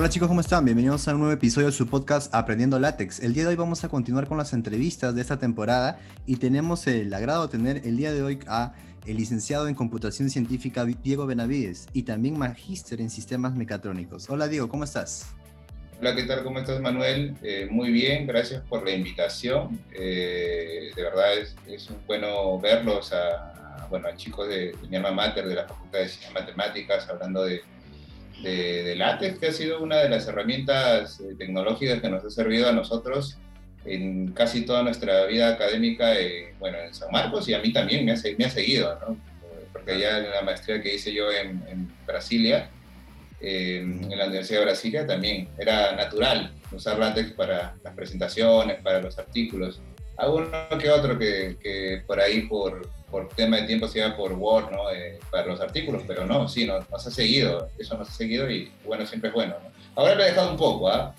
Hola chicos, ¿cómo están? Bienvenidos a un nuevo episodio de su podcast Aprendiendo Látex. El día de hoy vamos a continuar con las entrevistas de esta temporada y tenemos el agrado de tener el día de hoy a el licenciado en Computación Científica Diego Benavides y también magíster en Sistemas Mecatrónicos. Hola Diego, ¿cómo estás? Hola, ¿qué tal? ¿Cómo estás, Manuel? Eh, muy bien, gracias por la invitación. Eh, de verdad es, es, un bueno verlos a, bueno, a chicos de, de mi alma mater de la Facultad de Ciencias Matemáticas hablando de de, de, látex, que ha sido una de las herramientas eh, tecnológicas que nos ha servido a nosotros en casi toda nuestra vida académica, eh, bueno, en San Marcos y a mí también me ha, me ha seguido, ¿no? Porque ya en la maestría que hice yo en, en Brasilia, eh, en la Universidad de Brasilia, también era natural usar látex para las presentaciones, para los artículos. Alguno que otro que, que por ahí, por, por tema de tiempo se iba por Word, ¿no? Eh, para los artículos, pero no, sí, nos, nos, ha seguido, eso nos ha seguido y bueno, siempre es bueno. ¿no? Ahora lo he dejado un poco, ¿ah?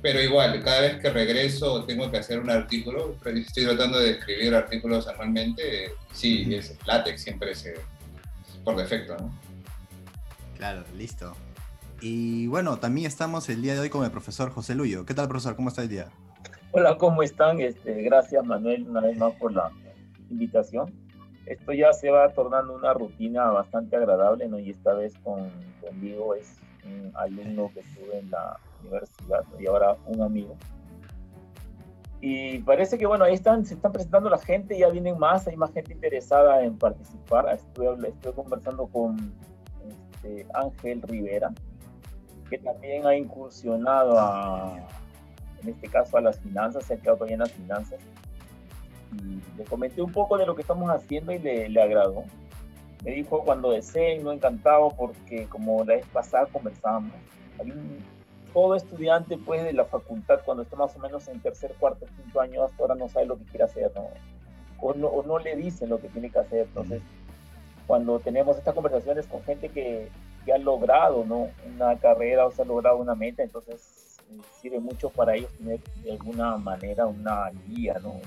Pero igual, cada vez que regreso tengo que hacer un artículo, estoy tratando de escribir artículos anualmente, sí, es látex siempre es por defecto, ¿no? Claro, listo. Y bueno, también estamos el día de hoy con el profesor José Luyo. ¿Qué tal, profesor? ¿Cómo está el día? Hola, ¿cómo están? Este, gracias, Manuel, una vez más por la invitación esto ya se va tornando una rutina bastante agradable, ¿no? Y esta vez con, conmigo es un alumno que estuve en la universidad ¿no? y ahora un amigo. Y parece que, bueno, ahí están, se están presentando la gente, ya vienen más, hay más gente interesada en participar. Estuve, estoy conversando con este, Ángel Rivera, que también ha incursionado a, en este caso, a las finanzas, quedado todavía en las finanzas le comenté un poco de lo que estamos haciendo y le, le agradó. Me dijo cuando deseen, no encantado, porque como la vez pasada conversábamos, hay un, todo estudiante pues de la facultad cuando está más o menos en tercer, cuarto, quinto año, hasta ahora no sabe lo que quiere hacer, ¿no? O, no, o no le dicen lo que tiene que hacer. Entonces, cuando tenemos estas conversaciones con gente que, que ha logrado ¿no? una carrera o se ha logrado una meta, entonces sirve mucho para ellos tener de alguna manera una guía, ¿no?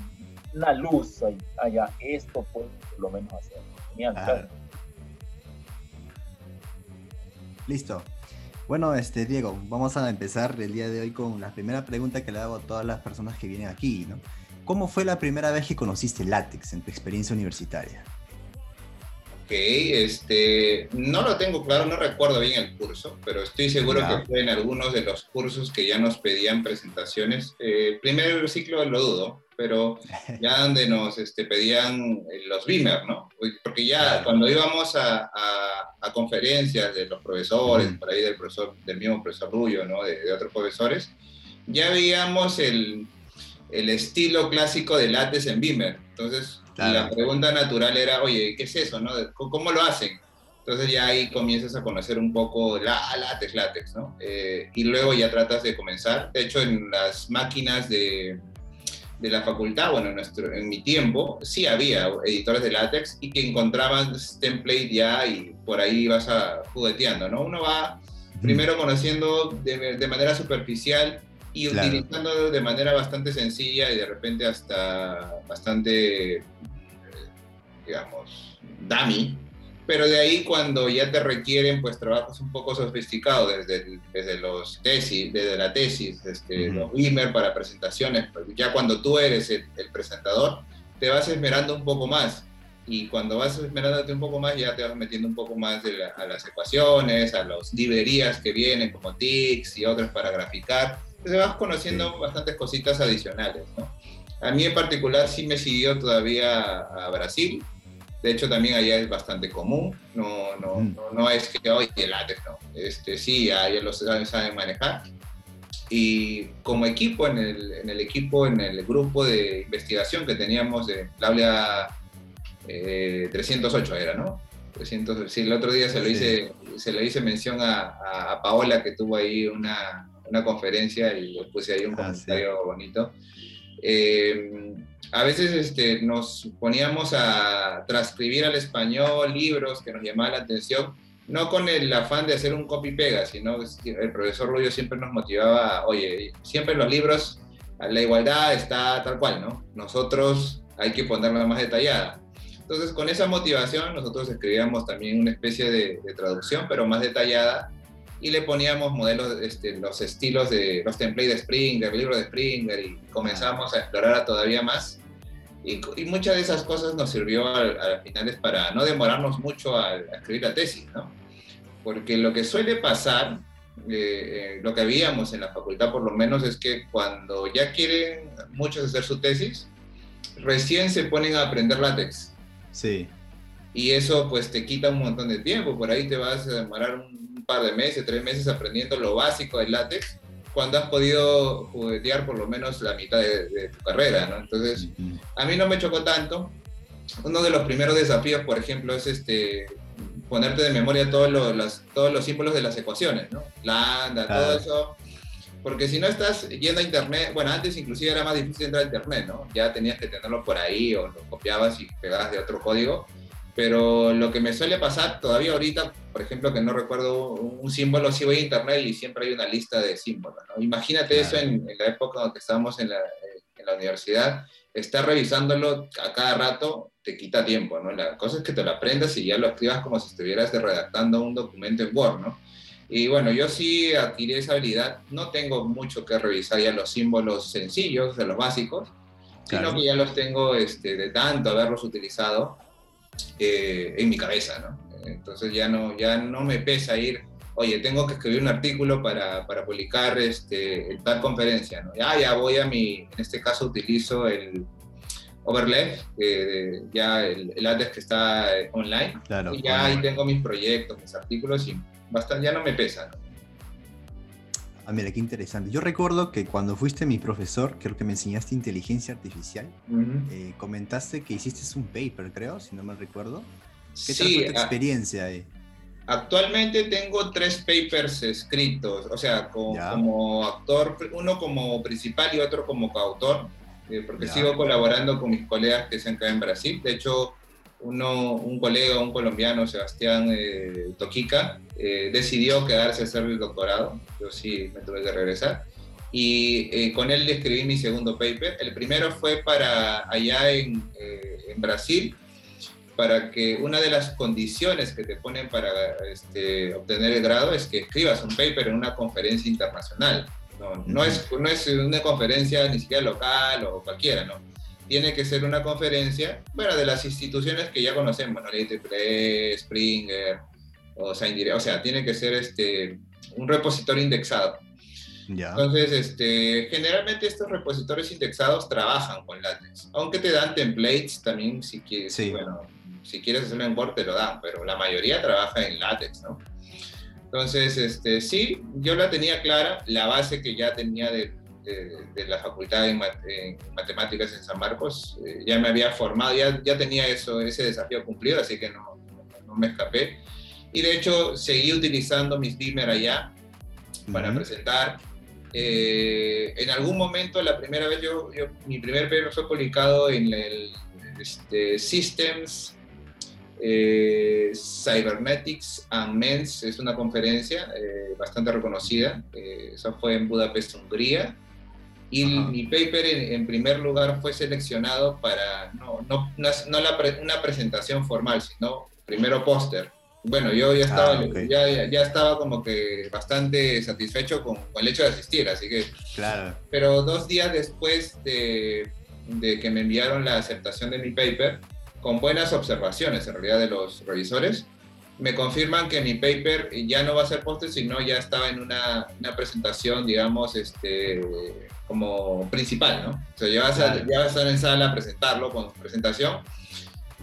una luz allá, esto puede por lo menos hacer. Genial, claro. Listo. Bueno, este, Diego, vamos a empezar el día de hoy con la primera pregunta que le hago a todas las personas que vienen aquí, ¿no? ¿Cómo fue la primera vez que conociste látex en tu experiencia universitaria? Ok, este, no lo tengo claro, no recuerdo bien el curso, pero estoy seguro que fue en algunos de los cursos que ya nos pedían presentaciones. Eh, primer ciclo lo dudo, pero ya donde nos este, pedían los Beamer, ¿no? Porque ya claro. cuando íbamos a, a, a, conferencias de los profesores, por ahí del, profesor, del mismo profesor Rullo, ¿no? De, de, otros profesores, ya veíamos el, el estilo clásico de látex en Beamer. Entonces, claro. la pregunta natural era, oye, ¿qué es eso, no? ¿Cómo lo hacen? Entonces ya ahí comienzas a conocer un poco la látex, látex, ¿no? Eh, y luego ya tratas de comenzar. De hecho, en las máquinas de, de la facultad, bueno, en, nuestro, en mi tiempo, sí había editores de látex y que encontraban template ya y por ahí vas a jugueteando, ¿no? Uno va primero conociendo de, de manera superficial y claro. utilizando de manera bastante sencilla y de repente hasta bastante, digamos, dummy, pero de ahí cuando ya te requieren pues trabajos un poco sofisticados desde, desde los tesis, desde la tesis, este, uh -huh. los Wimmer para presentaciones, pues, ya cuando tú eres el, el, presentador, te vas esmerando un poco más y cuando vas esmerándote un poco más ya te vas metiendo un poco más la, a las ecuaciones, a las librerías que vienen como TICS y otras para graficar, entonces vas conociendo bastantes cositas adicionales, ¿no? A mí en particular sí me siguió todavía a Brasil, de hecho, también allá es bastante común. No, no, mm. no, no, es que hoy el látex, no. Este, sí, allá los saben, manejar. Y como equipo, en el, en el, equipo, en el grupo de investigación que teníamos de la aula eh, 308 era, ¿no? 300, sí, el otro día se lo hice, sí. se le hice mención a, a, a, Paola que tuvo ahí una, una conferencia y le puse ahí un ah, comentario sí. bonito. Eh, a veces este, nos poníamos a transcribir al español libros que nos llamaban la atención, no con el afán de hacer un copy-pega, sino el profesor Rubio siempre nos motivaba, oye, siempre los libros la igualdad está tal cual, ¿no? Nosotros hay que ponerla más detallada. Entonces, con esa motivación, nosotros escribíamos también una especie de traducción, pero más detallada, y le poníamos modelos, este, los estilos de los templates de Springer, libro de Springer, y comenzamos a explorar todavía más. Y, muchas de esas cosas nos sirvió al, final para no demorarnos mucho a, escribir la tesis, ¿no? Porque lo que suele pasar, eh, eh, lo que habíamos en la facultad por lo menos, es que cuando ya quieren muchos hacer su tesis, recién se ponen a aprender látex. Sí. Y eso pues te quita un montón de tiempo, por ahí te vas a demorar un par de meses, tres meses aprendiendo lo básico del látex, cuando has podido juguetear por lo menos la mitad de, tu carrera, ¿no? Entonces, a mí no me chocó tanto. Uno de los primeros desafíos, por ejemplo, es este ponerte de memoria todos los, todos los símbolos de las ecuaciones, ¿no? Lambda, todo eso. Porque si no estás yendo a internet, bueno, antes inclusive era más difícil entrar a internet, ¿no? Ya tenías que tenerlo por ahí o lo copiabas y pegabas de otro código. Pero lo que me suele pasar todavía ahorita, por ejemplo, que no recuerdo un símbolo, si voy a internet y siempre hay una lista de símbolos. ¿no? Imagínate eso en, la época en que estábamos en la, en la universidad, estar revisándolo a cada rato te quita tiempo, ¿no? La cosa es que te lo aprendas y ya lo escribas como si estuvieras redactando un documento en Word, ¿no? Y bueno, yo sí adquirí esa habilidad, no tengo mucho que revisar ya los símbolos sencillos, de los básicos, sino que ya los tengo este, de tanto haberlos utilizado eh, en mi cabeza, ¿no? Entonces ya no, ya no me pesa ir, oye, tengo que escribir un artículo para, para publicar este, en tal conferencia, ¿no? Ya, ya voy a mi, en este caso utilizo el Overlay, eh, ya el, el que está online, y ya ahí tengo mis proyectos, mis artículos y bastante, ya no me pesa, ¿no? Ah, mira, qué interesante. Yo recuerdo que cuando fuiste mi profesor, creo que me enseñaste inteligencia artificial, eh, comentaste que hiciste un paper, creo, si no me recuerdo. ¿Qué tal fue tu experiencia ahí? Actualmente tengo tres papers escritos, o sea, como, actor, uno como principal y otro como coautor, eh, porque sigo colaborando con mis colegas que se han quedado en Brasil. De hecho, uno, un colega, un colombiano, Sebastián eh, Toquica, eh, decidió quedarse a hacer el doctorado. Yo sí me tuve que regresar. Y eh, con él escribí mi segundo paper. El primero fue para allá en, en, Brasil, para que una de las condiciones que te ponen para este, obtener el grado es que escribas un paper en una conferencia internacional. No, no, es, no es una conferencia ni siquiera local o cualquiera, ¿no? Tiene que ser una conferencia, bueno, de las instituciones que ya conocemos, ¿no? Springer, o sea, o sea, tiene que ser este, un repositorio indexado. Ya. Entonces, este, generalmente estos repositorios indexados trabajan con LaTeX, aunque te dan templates también, si quieres, bueno, si quieres hacerlo en Word te lo dan, pero la mayoría trabaja en LaTeX, ¿no? Entonces, este, sí, yo la tenía clara, la base que ya tenía de, de, la facultad en, matemáticas en San Marcos, eh, ya me había formado, ya, ya tenía eso, ese desafío cumplido, así que no, no, me escapé. Y de hecho seguí utilizando mis Beamer allá para presentar. Eh, en algún momento, la primera vez, yo, mi primer paper fue publicado en el este, Systems eh, Cybernetics and Mens, es una conferencia bastante reconocida. eso fue en Budapest, Hungría. Y mi paper en, primer lugar fue seleccionado para no, no, no la una presentación formal, sino primero póster. Bueno, yo ya estaba, ah, ya, ya, estaba como que bastante satisfecho con, el hecho de asistir, así que... Claro. Pero dos días después de, de que me enviaron la aceptación de mi paper, con buenas observaciones en realidad de los revisores, me confirman que mi paper ya no va a ser póster, sino ya estaba en una, una presentación, digamos, este, como principal, ¿no? O sea, ya vas, a, a estar en sala a presentarlo con presentación.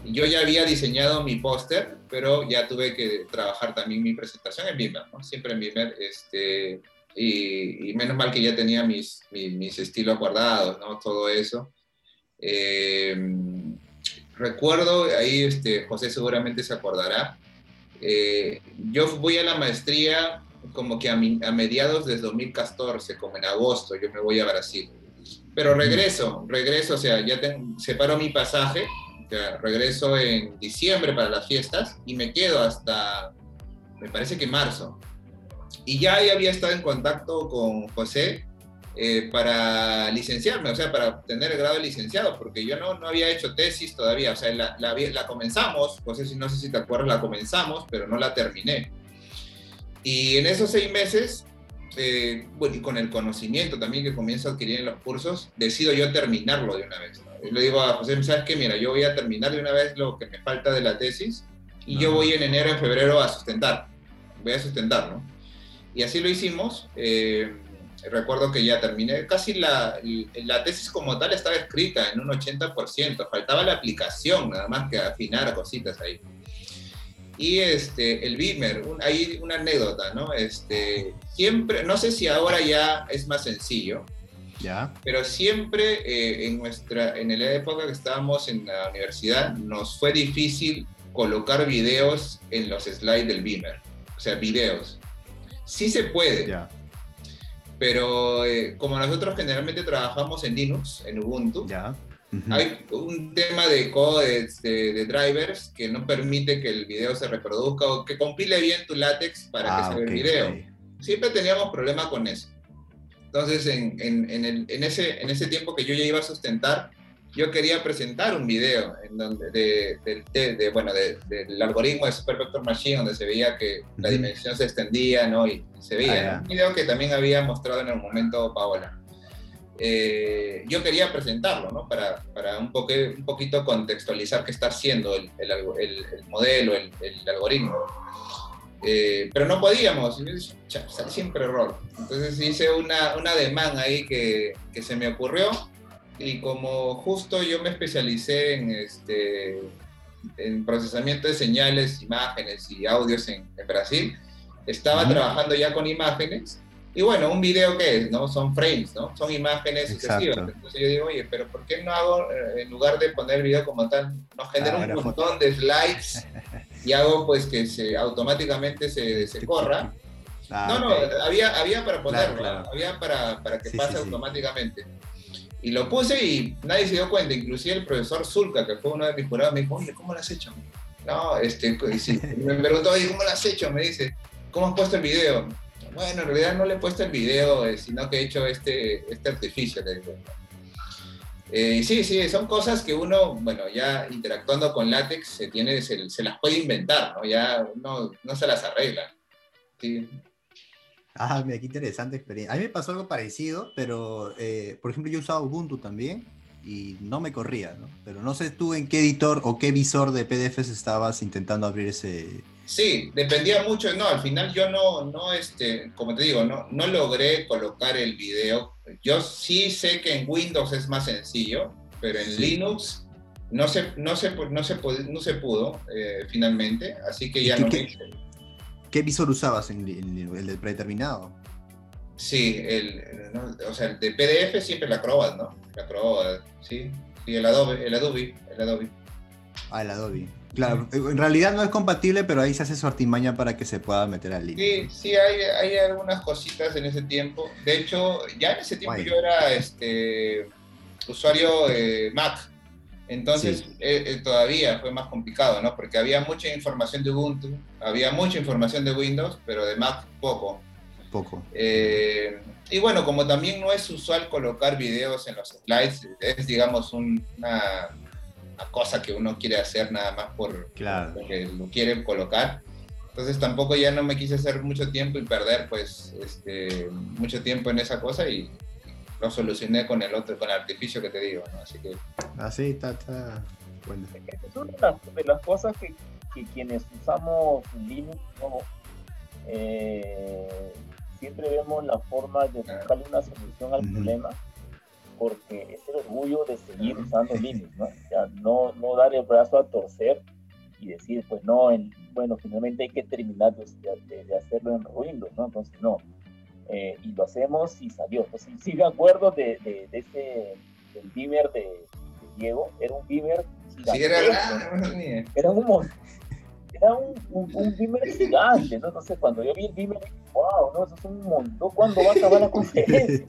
Yo ya había diseñado mi póster, pero ya tuve que trabajar también mi presentación en Beamer, ¿no? Siempre en Beamer, este, y, menos mal que ya tenía mis, mis, estilos guardados, ¿no? Todo eso. Eh, recuerdo, ahí este, José seguramente se acordará, eh, yo voy a la maestría como que a, mediados de 2014, como en agosto, yo me voy a Brasil. Pero regreso, regreso, o sea, ya separo mi pasaje, regreso en diciembre para las fiestas y me quedo hasta, me parece que marzo. Y ya había estado en contacto con José eh, para licenciarme, o sea, para tener el grado de licenciado, porque yo no, no había hecho tesis todavía, o sea, la, la, la comenzamos, José, no sé si te acuerdas, la comenzamos, pero no la terminé. Y en esos seis meses, eh, bueno, y con el conocimiento también que comienzo a adquirir en los cursos, decido yo terminarlo de una vez. ¿no? Le digo a José, ¿sabes qué? Mira, yo voy a terminar de una vez lo que me falta de la tesis y yo voy en enero, en febrero a sustentar. Voy a sustentar, ¿no? Y así lo hicimos. Eh, recuerdo que ya terminé, casi la, la, tesis como tal estaba escrita en un 80%, faltaba la aplicación, nada más que afinar cositas ahí. Y este, el Beamer, hay una anécdota, ¿no? Este, siempre, no sé si ahora ya es más sencillo, ¿Ya? pero siempre eh, en, nuestra, en la época que estábamos en la universidad nos fue difícil colocar videos en los slides del Beamer, o sea, videos. Sí se puede, Ya. pero eh, como nosotros generalmente trabajamos en Linux, en Ubuntu, Ya. Ujú. hay un tema de codes, de, de drivers, que no permite que el video se reproduzca o que compile bien tu látex para Ah, que se vea el video. ok. Siempre teníamos problemas con eso. Entonces, en, en, en, el- en ese, en ese tiempo que yo ya iba a sustentar, yo quería presentar un video en donde, de, del- de- de, bueno, de- del algoritmo de Super Vector Machine, donde se veía que la dimensión se extendía, ¿no? Y se veía, Ah. ¿no? Un video que también había mostrado en el momento Paola. Eh, yo quería presentarlo, ¿no? Para, para un, poque, un poquito contextualizar qué está haciendo el, el, el- el modelo, el, algoritmo. Eh, pero no podíamos, y yo dije, "Cha, sale siempre error. Entonces hice una, una demanda ahí que, que se me ocurrió y como justo yo me especialicé en, este, en procesamiento de señales, imágenes y audios en, en Brasil, estaba Ujú. trabajando ya con imágenes y bueno, un video que es, ¿no? Son frames, ¿no? Son imágenes Exacto. sucesivas. Entonces yo digo, oye, pero ¿por qué no hago, eh, en lugar de poner el video como tal, no genero Ah, un montón de slides y hago pues que se automáticamente se, se corra? Ah, no, no, ok. había, había para ponerlo, Claro, claro. había para, para que Sí, pase sí, sí. automáticamente. Y lo puse y nadie se dio cuenta, inclusive el profesor Zulka, que fue uno de mis jurados, me dijo, oye, ¿cómo lo has hecho? No, este, sí, me preguntó, oye, ¿cómo lo has hecho? Me dice, ¿cómo has puesto el video? Bueno, en realidad no le he puesto el video, eh, sino que he hecho este, este artificio. Eh, sí, sí, son cosas que uno, bueno, ya interactuando con látex se, tiene, se, las puede inventar, ¿no? Ya uno no se las arregla. Sí. Ah, mira, qué interesante experiencia. A mí me pasó algo parecido, pero eh, por ejemplo yo usaba Ubuntu también y no me corría, ¿no? Pero no sé tú en qué editor o qué visor de PDFs estabas intentando abrir ese... Sí, dependía mucho, no, al final yo no, no, este, como te digo, no, no logré colocar el video. Yo sí sé que en Windows es más sencillo, pero en Sí. Linux no se, no se, no se, no se pudo eh, finalmente, así que ya ¿Y no qué- me hice. ¿Qué visor usabas en, en el predeterminado? Sí, el, el- no, o sea, el de PDF siempre la Acrobat, ¿no? La Acrobat, sí. Sí, el Adobe, el Adobe, el Adobe. Ah, el Adobe. Claro, en realidad no es compatible, pero ahí se hace su artimaña para que se pueda meter al link. Sí, sí, hay, hay algunas cositas en ese tiempo. De hecho, ya en ese tiempo Guay. yo era este, usuario eh, Mac. Entonces Sí. eh, eh, todavía fue más complicado, ¿no? Porque había mucha información de Ubuntu, había mucha información de Windows, pero de Mac poco. Poco. Eh, y bueno, como también no es usual colocar videos en los slides, es digamos un- una, una cosa que uno quiere hacer nada más por, Claro. porque lo quieren colocar. Entonces tampoco ya no me quise hacer mucho tiempo y perder pues este, mucho tiempo en esa cosa y lo solucioné con el otro, con el artificio que te digo, ¿no? Así que Así está, está. Bueno. Es una de las, de las cosas que, que quienes usamos Linux ¿no? Eh, siempre vemos la forma de buscarle una solución al problema porque es el orgullo de seguir usando Linux, ¿no? O sea, no, no dar el brazo a torcer y decir, pues no, en- bueno, finalmente hay que terminar de, de- de hacerlo en Windows, ¿no? Entonces, no. Eh, y lo hacemos y salió. Entonces, sí me acuerdo de, de, de ese, del beamer de, Diego, era un beamer sí, era, gigantesco, era un mon- era un, un, un beamer gigante, ¿no? Entonces cuando yo vi el beamer, wow, no, eso es un montón, ¿cuándo va a acabar la conferencia?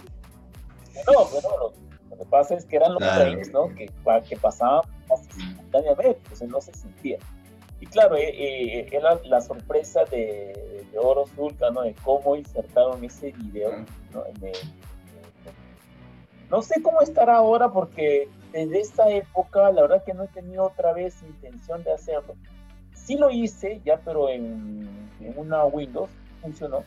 No, pero lo, lo que pasa es que eran los Claro. ¿no? Que, que pasaban casi simultáneamente, entonces no se sentía. Y claro, eh, eh, era la sorpresa de, de Oro Zulca, ¿no? De cómo insertaron ese video, ¿no? En el- no sé cómo estará ahora porque desde esa época la verdad que no he tenido otra vez intención de hacerlo. Sí lo hice ya, pero en, en una Windows, funcionó,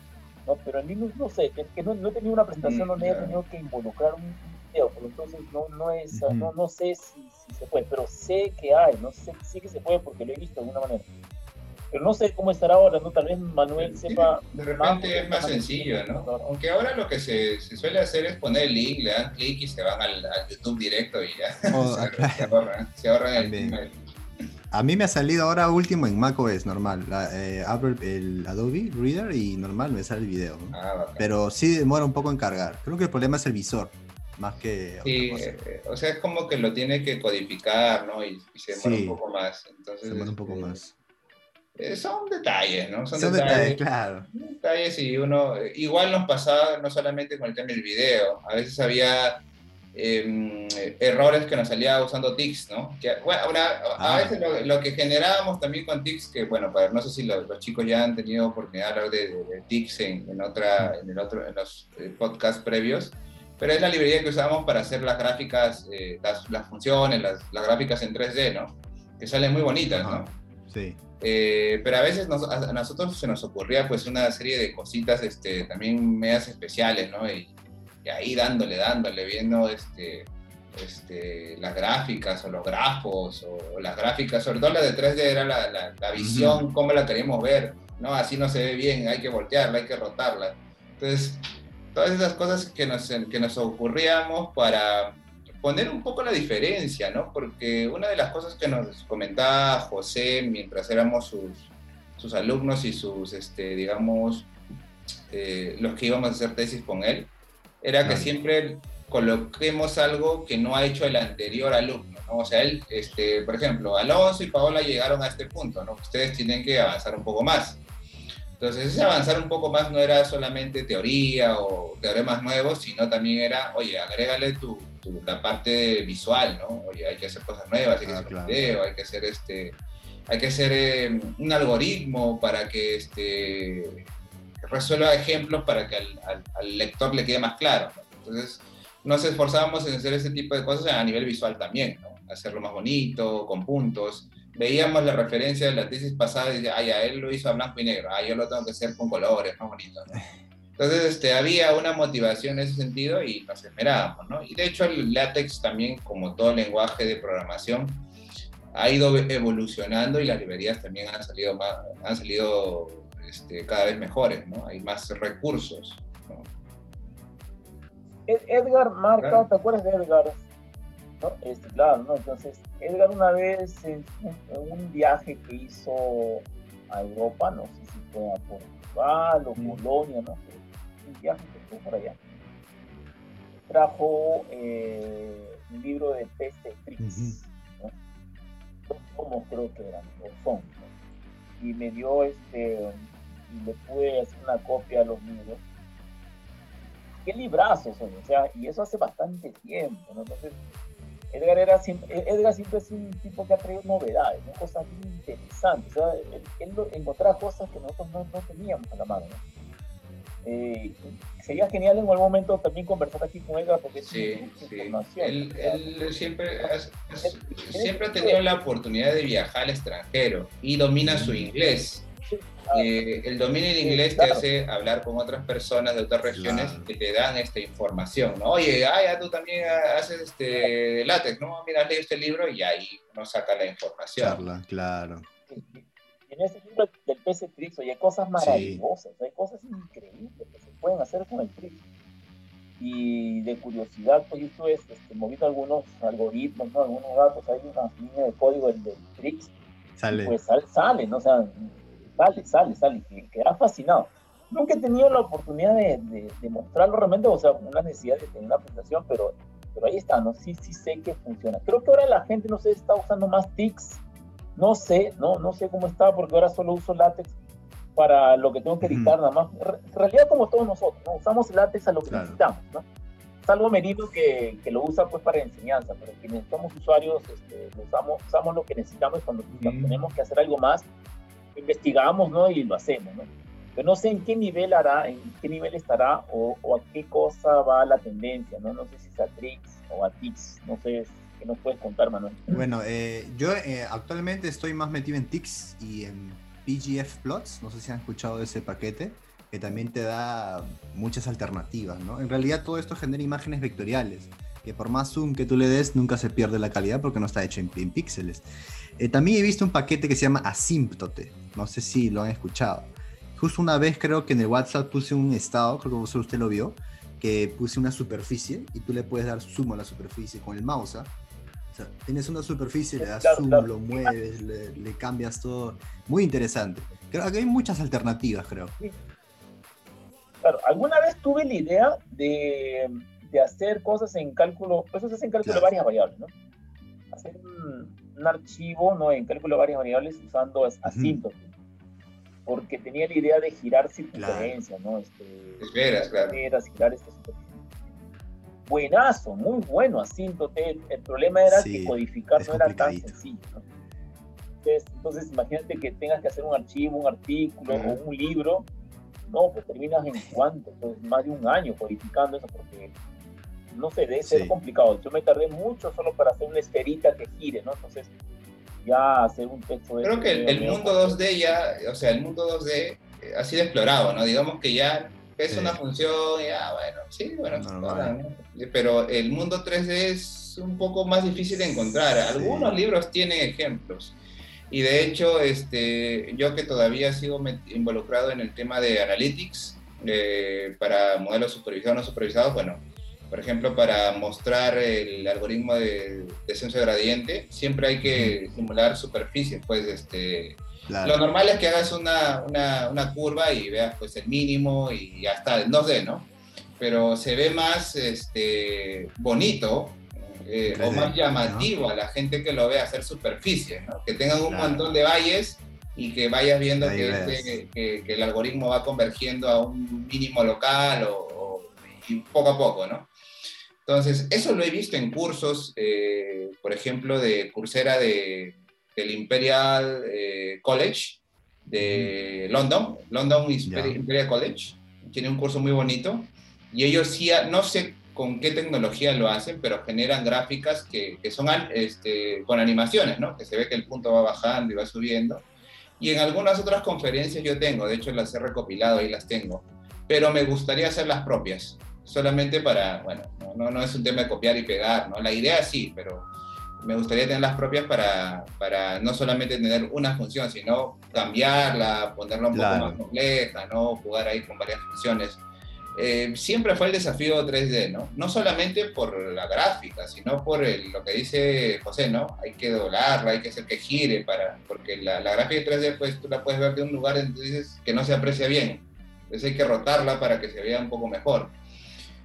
¿no? Pero en Linux no sé, que, no, no, he tenido una presentación donde he tenido que involucrar un video, por entonces no, no, es, no, no sé si, si, se puede, pero sé que hay, no sé, sí que se puede porque lo he visto de alguna manera. Pero no sé cómo estará ahora, ¿no? Tal vez Manuel sepa. De repente es más sencillo, ¿no? Aunque ahora lo que se, se, suele hacer es poner el link, le dan clic y se van al, YouTube directo y ya. Oh, se, ahorran, se ahorran el, A mí me ha salido ahora último en macOS, normal. La, eh, abro el Adobe Reader y normal me sale el video. Ah, Pero sí demora un poco en cargar. Creo que el problema es el visor, más que. Sí, eh, o sea, es como que lo tiene que codificar, ¿no? Y, se demora un poco más. Entonces, se demora un poco este, más. Eh, son detalles, ¿no? Son, detalles, claro. Detalles y uno, igual nos pasaba no solamente con el tema del video, a veces había em, errores que nos salía usando tics, ¿no? Que, bueno, a ah. veces lo, que generábamos también con tics, que bueno, para, no sé si los chicos ya han tenido oportunidad de hablar de, tics en, otra, en, el otro, en los eh, podcasts previos, pero es la librería que usábamos para hacer las gráficas, eh, las, las, funciones, las, las, gráficas en 3D, ¿no? Que salen muy bonitas, ¿no? Sí. Eh, pero a veces a nosotros se nos ocurría pues una serie de cositas este, también medias especiales, ¿no? Y, ahí dándole, dándole, viendo este, este, las gráficas o los grafos o, las gráficas, sobre todo la de 3D era la, la, visión, cómo la queremos ver, ¿no? Así no se ve bien, hay que voltearla, hay que rotarla. Entonces, todas esas cosas que nos, que nos ocurríamos para poner un poco la diferencia, ¿no? Porque una de las cosas que nos comentaba José mientras éramos sus, sus alumnos y sus, este, digamos, eh, los que íbamos a hacer tesis con él, era que siempre coloquemos algo que no ha hecho el anterior alumno, ¿no? O sea, él, este, por ejemplo, Alonso y Paola llegaron a este punto, ¿no? Ustedes tienen que avanzar un poco más. Entonces, ese avanzar un poco más no era solamente teoría o teoremas nuevos, sino también era, oye, agrégale tu, la parte visual, ¿no? Oye, hay que hacer cosas nuevas, hay que ah, hacer video, hay que hacer este, hay que hacer em, un algoritmo para que este, resuelva ejemplos para que al, lector le quede más claro. Entonces, nos esforzábamos en hacer ese tipo de cosas a nivel visual también, ¿no? Hacerlo más bonito, con puntos. Veíamos la referencia de la tesis pasada y decía, ay, a él lo hizo a blanco y negro, ah, yo lo tengo que hacer con colores, más bonito, ¿no? Entonces este, había una motivación en ese sentido y nos esperábamos, ¿no? Y de hecho el látex también, como todo lenguaje de programación, ha ido evolucionando y las librerías también han salido, más, han salido este, cada vez mejores, ¿no? Hay más recursos, ¿no? Edgar Marca, ¿te acuerdas de Edgar? ¿No? Este, claro, ¿no? Entonces, Edgar una vez en un, viaje que hizo a Europa, no sé si fue a Portugal o Polonia, no sé, viaje que por allá, trajo eh, un libro de PC Tricks, como creo que eran, o son, y me dio este, le pude hacer una copia a los libros. Qué librazos son, o sea, y eso hace bastante tiempo, Entonces, Edgar, era siempre, Edgar siempre es un tipo que ha traído novedades, cosas muy interesantes. O sea, él, encontraba cosas que nosotros no, no teníamos a la mano. ¿no? Eh, sería genial en algún momento también conversar aquí con Edgar porque sí, sí. Él, él siempre, siempre ha tenido la oportunidad de viajar al extranjero y domina su inglés. Eh, el dominio del inglés te hace hablar con otras personas de otras regiones que te dan esta información, ¿no? Oye, ah, ya tú también haces este látex, ¿no? Mira, leí este libro y ahí nos saca la información. claro en ese libro del PC Trix, hay cosas maravillosas, hay cosas increíbles que se pueden hacer con el Trix. Y de curiosidad, pues yo estuve este, moviendo algunos algoritmos, ¿no? algunos datos, hay una línea de código del, del Trix. Sale. Pues sale, sale, ¿no? O sea, sale, sale, sale, que queda fascinado. Nunca he tenido la oportunidad de, de, mostrarlo realmente, o sea, una necesidad de tener una presentación, pero, pero ahí está, ¿no? Sí, sí sé que funciona. Creo que ahora la gente, no sé, está usando más tics no sé, no, no sé cómo está porque ahora solo uso látex para lo que tengo que editar nada más. En realidad como todos nosotros, ¿no? usamos látex a lo que necesitamos, ¿no? Salvo Merino que, que, lo usa pues para enseñanza, pero quienes somos usuarios este, usamos, usamos lo que necesitamos cuando tenemos que hacer algo más, investigamos ¿no? y lo hacemos. ¿no? Pero no sé en qué nivel hará, en qué nivel estará o, o a qué cosa va la tendencia, ¿no? No sé si es a Trix o a Tix, no sé que nos puedes contar, Manuel? Bueno, eh, yo eh, actualmente estoy más metido en TIX y en PGF Plots. No sé si han escuchado de ese paquete. que también te da muchas alternativas, ¿no? En realidad todo esto genera imágenes vectoriales, que por más zoom que tú le des, nunca se pierde la calidad porque no está hecho en, píxeles. Eh, también he visto un paquete que se llama Asymptote, no sé si lo han escuchado. Justo una vez creo que en el WhatsApp puse un estado, creo que usted lo vio, que puse una superficie y tú le puedes dar zoom a la superficie con el mouse. ¿ah? O sea, tienes una superficie, le das zoom, lo mueves, le, cambias todo. Muy interesante. Creo que hay muchas alternativas, creo. Claro, alguna vez tuve la idea de, de hacer cosas en cálculo, eso se hace en cálculo de varias variables, ¿no? Hacer un, archivo ¿no? en cálculo de varias variables usando asíntota. Porque tenía la idea de girar circunferencias, ¿no? Este, esferas, claro. Esferas, girar estas Buenazo, muy bueno asíntote. El problema era que codificar no era tan sencillo, ¿no? Entonces, imagínate que tengas que hacer un archivo, un artículo o un libro no, pues terminas en cuánto, pues más de un año codificando eso porque no sé, debe ser complicado. Yo me tardé mucho solo para hacer una esferita que gire, ¿no? Entonces, ya hacer un texto de... Creo que el, mundo 2D ya, o sea, el mundo 2D eh, ha sido explorado, ¿no? Digamos que ya es una función, ya, bueno, sí, bueno, pero el mundo 3D es un poco más difícil de encontrar. Algunos libros tienen ejemplos. Y de hecho, este, yo que todavía sigo involucrado en el tema de analytics eh, para modelos supervisados o no supervisados, bueno, por ejemplo, para mostrar el algoritmo de descenso de gradiente, siempre hay que simular superficies, pues este... Lo normal es que hagas una, una, una, curva y veas pues el mínimo y ya está, en 2D, ¿no? Pero se ve más este, bonito eh, o más llamativo a la gente que lo ve hacer superficie, ¿no? que tengan un montón de valles y que vayas viendo este, que, que, el algoritmo va convergiendo a un mínimo local o, y poco a poco, ¿no? Entonces, eso lo he visto en cursos, eh, por ejemplo, de Coursera de, del Imperial eh, College de London, London Imperial College, tiene un curso muy bonito, y ellos sí, no sé con qué tecnología lo hacen, pero generan gráficas que, que son este, con animaciones, ¿no? Que se ve que el punto va bajando y va subiendo. Y en algunas otras conferencias yo tengo, de hecho las he recopilado y las tengo, pero me gustaría hacer las propias, solamente para, bueno, no, no es un tema de copiar y pegar, ¿no? La idea sí, pero me gustaría tener las propias para, para no solamente tener una función, sino cambiarla, ponerla un poco más compleja, ¿no? Jugar ahí con varias funciones eh, siempre fue el desafío 3D, ¿no? No solamente por la gráfica, sino por lo que dice José, ¿no? Hay que doblarla, hay que hacer que gire, para, porque la, gráfica 3D, pues tú la puedes ver de un lugar entonces, que no se aprecia bien. Entonces hay que rotarla para que se vea un poco mejor.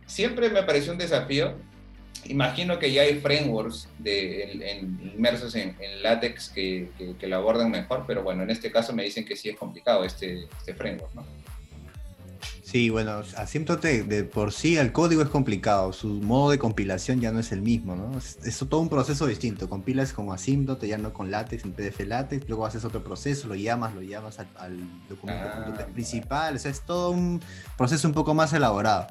Siempre me pareció un desafío. Imagino que ya hay frameworks de, inmersos en, LaTeX que, que, lo abordan mejor, pero bueno, en este caso me dicen que sí es complicado este, este framework, ¿no? Sí, bueno, asímtote de por sí el código es complicado, su modo de compilación ya no es el mismo, ¿no? Es, todo un proceso distinto, compilas con asímtote, ya no con látex, en PDF látex, luego haces otro proceso, lo llamas, lo llamas al, documento ah, principal, o sea, es todo un proceso un poco más elaborado.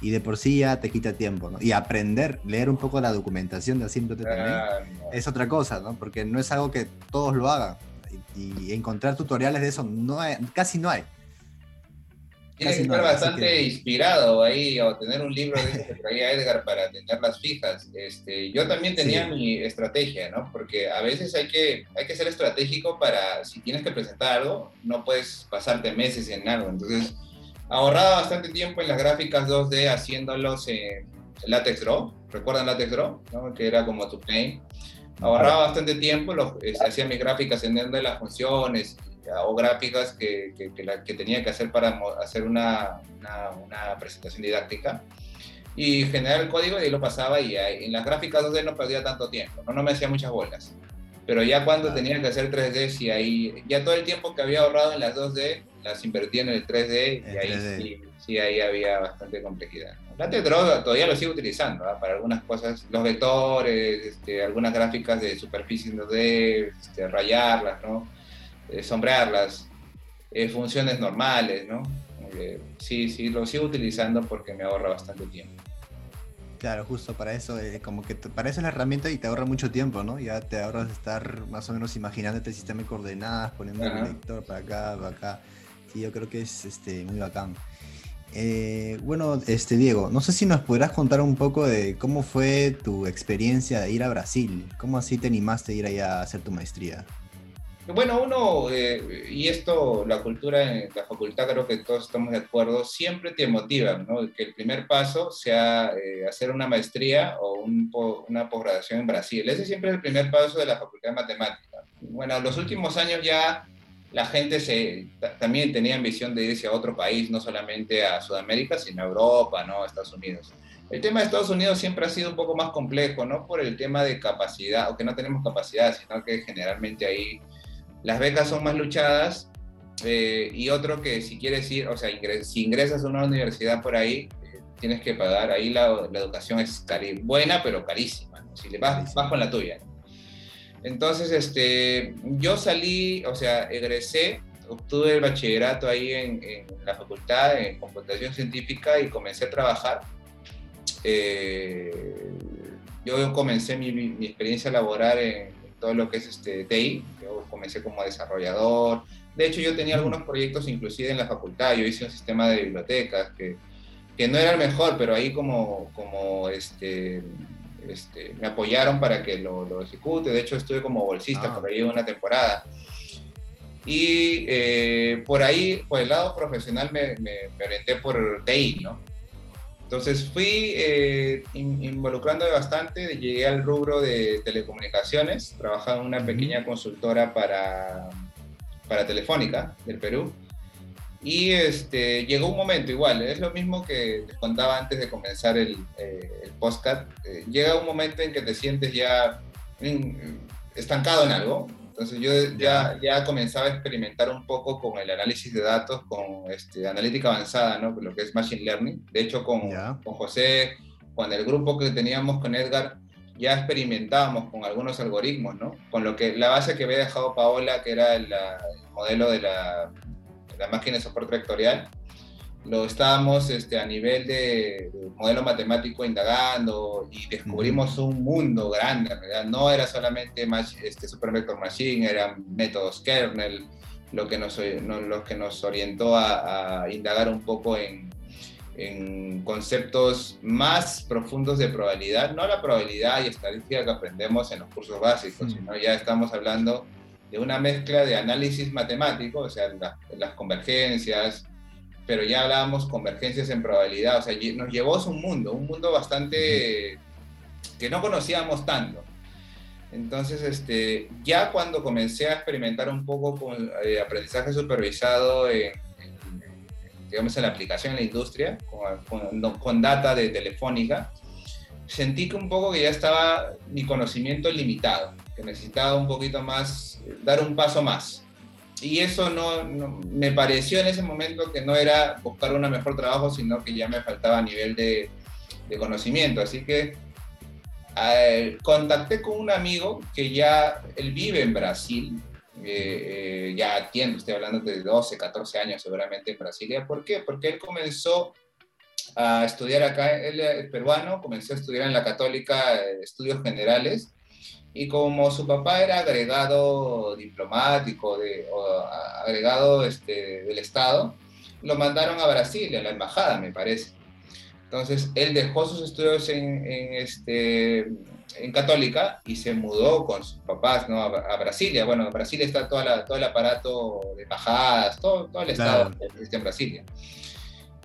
Y de por sí ya te quita tiempo, ¿no? Y aprender, leer un poco la documentación de asímtote también ah, es otra cosa, ¿no? Porque no es algo que todos lo hagan. Y, encontrar tutoriales de eso no casi no hay. Tienes que estar bastante inspirado ahí o tener un libro de que traía Edgar para tenerlas fijas. Este, yo también tenía mi estrategia, ¿no? Porque a veces hay que, hay que ser estratégico para, si tienes que presentar algo, no puedes pasarte meses en algo. Entonces, ahorraba bastante tiempo en las gráficas 2D haciéndolos en Latex Draw. ¿Recuerdan Latex Draw? ¿no? Que era como tu paint. Ahorraba bastante tiempo, los, este, hacía mis gráficas en de las funciones o gráficas que, que, la, que, tenía que hacer para hacer una, una, presentación didáctica y generar el código y lo pasaba y en las gráficas 2D no perdía tanto tiempo, no, no me hacía muchas bolas. Pero ya cuando tenía que hacer 3D, sí, ahí, ya todo el tiempo que había ahorrado en las 2D, las invertía en el 3D y ahí Sí, sí, ahí había bastante complejidad. La Draw todavía lo sigo utilizando ¿ah? para algunas cosas, los vectores, este, algunas gráficas de superficie en 2D, este, rayarlas, ¿no? Eh, sombrearlas, eh, funciones normales, ¿no? Eh, sí, sí, lo sigo utilizando porque me ahorra bastante tiempo. Claro, justo para eso, como que te, para eso es la herramienta y te ahorra mucho tiempo, ¿no? Ya te ahorras estar más o menos imaginándote el sistema de coordenadas, poniendo el lector para acá, para acá. Y yo creo que es este, muy bacán. Eh, bueno, este Diego, no sé si nos podrás contar un poco de cómo fue tu experiencia de ir a Brasil, cómo así te animaste a ir allá a hacer tu maestría. Bueno, uno, eh, y esto, la cultura en la facultad, creo que todos estamos de acuerdo, siempre te motiva, ¿no? Que el primer paso sea eh, hacer una maestría o una posgraduación en Brasil. Ese siempre es el primer paso de la facultad de matemáticas. Bueno, los últimos años ya la gente se, también tenía ambición de irse a otro país, no solamente a Sudamérica, sino a Europa, ¿no? A Estados Unidos. El tema de Estados Unidos siempre ha sido un poco más complejo, no por el tema de capacidad, o que no tenemos capacidad, sino que generalmente ahí las becas son más luchadas eh, y otro que si quieres ir, o sea, si ingresas a una universidad por ahí, eh, tienes que pagar, ahí la, la educación es buena, pero carísima, si le vas, vas con la tuya. Entonces, este, yo salí, o sea, egresé, obtuve el bachillerato ahí en, la facultad en computación científica y comencé a trabajar. Eh, yo comencé mi, mi experiencia laboral en, todo lo que es este TI. Yo comencé como desarrollador. De hecho, yo tenía algunos proyectos inclusive en la facultad. Yo hice un sistema de bibliotecas que, que no era el mejor, pero ahí como, como este, este, me apoyaron para que lo, lo, ejecute. De hecho, estuve como bolsista ah. por ahí una temporada. Y eh, por ahí, por el lado profesional, me, me, me orienté por TI, ¿no? Entonces fui eh, involucrándome bastante, llegué al rubro de telecomunicaciones, trabajaba en una pequeña consultora para, para Telefónica del Perú. Y este, llegó un momento igual, es lo mismo que te contaba antes de comenzar el, eh, el podcast, eh, llega un momento en que te sientes ya estancado en algo, entonces yo ya, ya comenzaba a experimentar un poco con el análisis de datos, con este, analítica avanzada, ¿no? lo que es Machine Learning. De hecho, con, con José, con el grupo que teníamos con Edgar, ya experimentábamos con algunos algoritmos, ¿no? Con lo que la base que había dejado Paola, que era el, modelo de la, la máquina de soporte vectorial, lo estábamos este, a nivel de, modelo matemático indagando y descubrimos un mundo grande, en realidad. No era solamente este, Super Vector Machine, eran métodos kernel, lo que nos, lo que nos orientó a, indagar un poco en, en, conceptos más profundos de probabilidad, no la probabilidad y estadística que aprendemos en los cursos básicos, sino ya estamos hablando de una mezcla de análisis matemático, o sea, las convergencias, pero ya hablábamos convergencias en probabilidad, o sea, nos llevó a un mundo, un mundo bastante que no conocíamos tanto. Entonces, este, ya cuando comencé a experimentar un poco con eh, aprendizaje supervisado en, digamos, en la aplicación en la industria, con, con, data de telefónica, sentí que un poco que ya estaba mi conocimiento limitado, que necesitaba un poquito más, dar un paso más y eso no, me pareció en ese momento que no era buscar un mejor trabajo, sino que ya me faltaba nivel de, de conocimiento. Así que eh, contacté con un amigo que ya, él vive en Brasil, eh, eh, ya entiendo, estoy hablando de 12, 14 años seguramente en Brasilia. ¿Por qué? Porque él comenzó a estudiar acá, él es peruano, comenzó a estudiar en la Católica Estudios Generales y como su papá era agregado diplomático de, o agregado este, del Estado, lo mandaron a Brasil, a la embajada, me parece. Entonces, él dejó sus estudios en, este, en Católica y se mudó con sus papás ¿no? a, Brasilia. Bueno, en Brasilia está toda todo el aparato de embajadas, todo, todo el Estado está en Brasilia.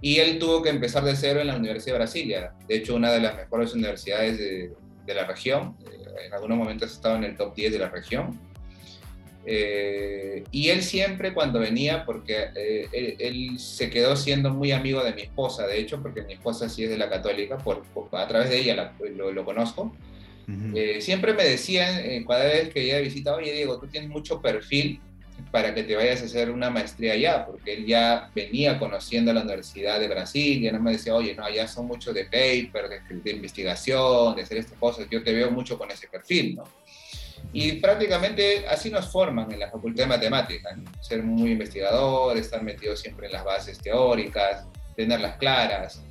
Y él tuvo que empezar de cero en la Universidad de Brasilia. De hecho, una de las mejores universidades de, de la región. Eh, en algunos momentos estaba en el top 10 de la región. Eh, y él siempre cuando venía, porque eh, él, se quedó siendo muy amigo de mi esposa, de hecho, porque mi esposa sí es de la católica, por, a través de ella lo, conozco. siempre me decían, cada vez que ella visitaba, oye Diego, tú tienes mucho perfil para que te vayas a hacer una maestría allá, porque él ya venía conociendo la Universidad de Brasil, y no me decía, oye, no, allá son muchos de paper, de, investigación, de hacer estas cosas, yo te veo mucho con ese perfil, ¿no? Y prácticamente así nos forman en la Facultad de Matemáticas, ser muy investigador, estar metido siempre en las bases teóricas, tenerlas claras.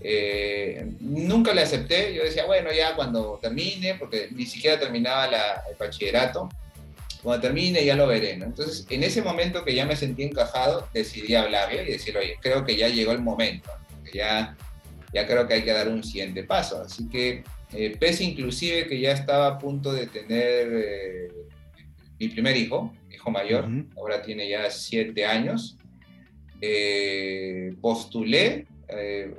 Eh, nunca le acepté, yo decía, bueno, ya cuando termine, porque ni siquiera terminaba el bachillerato, cuando termine ya lo veré, ¿no? Entonces, en ese momento que ya me sentí encajado, decidí hablarle y decir, oye, creo que ya llegó el momento, que ya, ya creo que hay que dar un siguiente paso. Así que, eh, pese inclusive que ya estaba a punto de tener eh, mi primer hijo, hijo mayor, ahora tiene ya siete años, eh, postulé,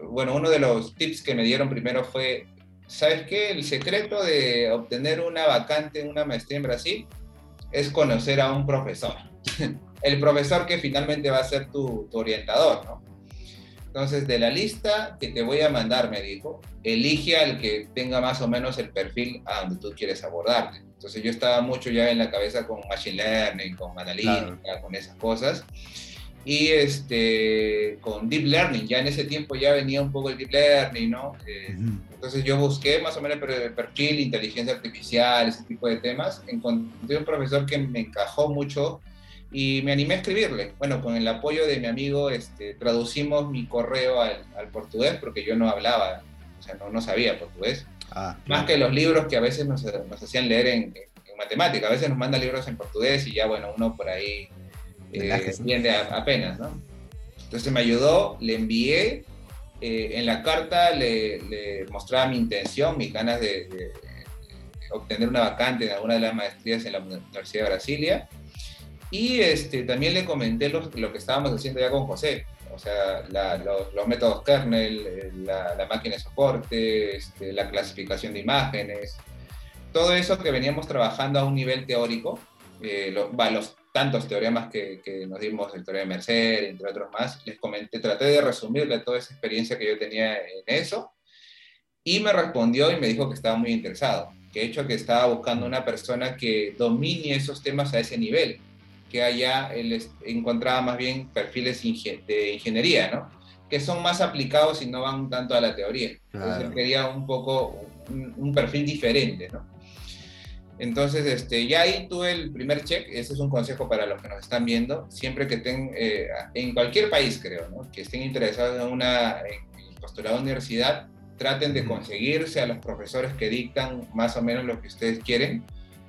bueno, uno de los tips que me dieron primero fue, ¿sabes qué? El secreto de obtener una vacante en una maestría en Brasil es conocer a un profesor. El profesor que finalmente va a ser tu, orientador, ¿no? Entonces, de la lista que te voy a mandar, me dijo, elige al que tenga más o menos el perfil a donde tú quieres abordarte. Entonces, yo estaba mucho ya en la cabeza con Machine Learning, con analítica, con esas cosas. Y este, con Deep Learning, ya en ese tiempo ya venía un poco el Deep Learning, ¿no? Eh, entonces yo busqué más o menos el perfil, inteligencia artificial, ese tipo de temas. Encontré un profesor que me encajó mucho y me animé a escribirle. Bueno, con el apoyo de mi amigo este, traducimos mi correo al, portugués porque yo no hablaba, o sea, no, no sabía portugués. Ah, más que los libros que a veces nos, nos hacían leer en, en, matemática. A veces nos manda libros en portugués y ya, bueno, uno por ahí eh, entiende apenas, ¿no? Entonces me ayudó, le envié eh, en la carta le, mostraba mi intención, mis ganas de, obtener una vacante en alguna de las maestrías en la Universidad de Brasilia. Y este, también le comenté lo, que estábamos haciendo ya con José, o sea, los, métodos kernel, eh, la, máquina de soporte, este, la clasificación de imágenes, todo eso que veníamos trabajando a un nivel teórico, eh, los, tantos teoremas que, que, nos dimos, el teorema de Mercer, entre otros más, les comenté, traté de resumirle toda esa experiencia que yo tenía en eso, y me respondió y me dijo que estaba muy interesado, que de hecho que estaba buscando una persona que domine esos temas a ese nivel, que allá él encontraba más bien perfiles de ingeniería, ¿no? que son más aplicados y no van tanto a la teoría. Entonces quería un poco un, un perfil diferente, ¿no? Entonces, este, ya ahí tuve el primer check, ese es un consejo para los que nos están viendo, siempre que estén, eh, en cualquier país creo, ¿no? que estén interesados en una en postulado a universidad, traten de conseguirse a los profesores que dictan más o menos lo que ustedes quieren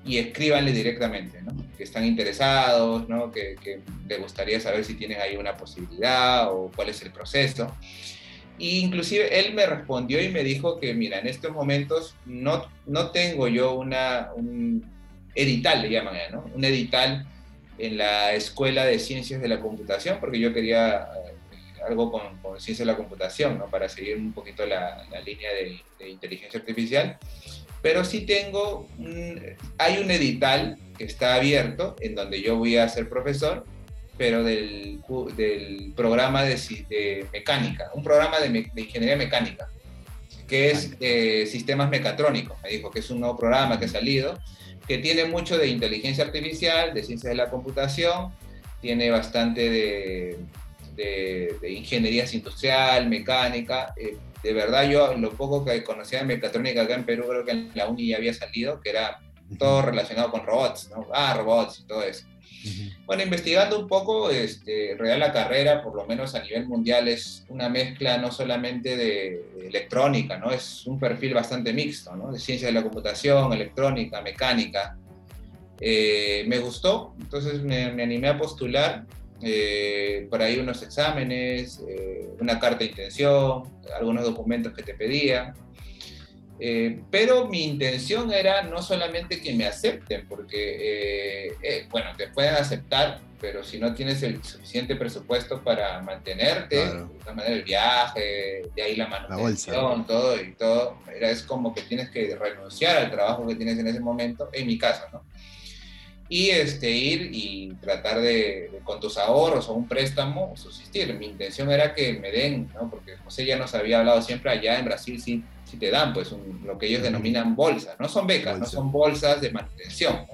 y escríbanle directamente, ¿no? que están interesados, ¿no? que, que les gustaría saber si tienen ahí una posibilidad o cuál es el proceso inclusive él me respondió y me dijo que, mira, en estos momentos no, no tengo yo una, un edital, le llaman, ¿no? Un edital en la Escuela de Ciencias de la Computación, porque yo quería eh, algo con, con Ciencias de la Computación, ¿no? Para seguir un poquito la, la línea de, inteligencia artificial. Pero sí tengo, hay un edital que está abierto en donde yo voy a ser profesor pero del, del programa de, mecánica, un programa de, ingeniería mecánica, que es eh, sistemas mecatrónicos, me dijo que es un nuevo programa que ha salido, que tiene mucho de inteligencia artificial, de ciencias de la computación, tiene bastante de, de, ingeniería industrial, mecánica. Eh, de verdad, yo lo poco que conocía de mecatrónica acá en Perú, creo que en la uni ya había salido, que era todo relacionado con robots, ¿no? Ah, robots y todo eso. Bueno, investigando un poco, este, Real la carrera, por lo menos a nivel mundial, es una mezcla no solamente de, electrónica, ¿no? Es un perfil bastante mixto, ¿no? De ciencia de la computación, electrónica, mecánica. Eh, me gustó, entonces me, animé a postular eh, por ahí unos exámenes, eh, una carta de intención, algunos documentos que te pedía. Eh, pero mi intención era no solamente que me acepten, porque, eh, eh, bueno, te pueden aceptar, pero si no tienes el suficiente presupuesto para mantenerte, de esta manera el viaje, de ahí la manutención, todo y todo, es como que tienes que renunciar al trabajo que tienes en ese momento, en mi caso, ¿no? Y este, ir y tratar de, con tus ahorros o un préstamo, subsistir. Mi intención era que me den, ¿no? Porque José ya nos había hablado siempre allá en Brasil, sí si te dan pues lo que ellos denominan bolsas, no son becas, no son bolsas de manutención.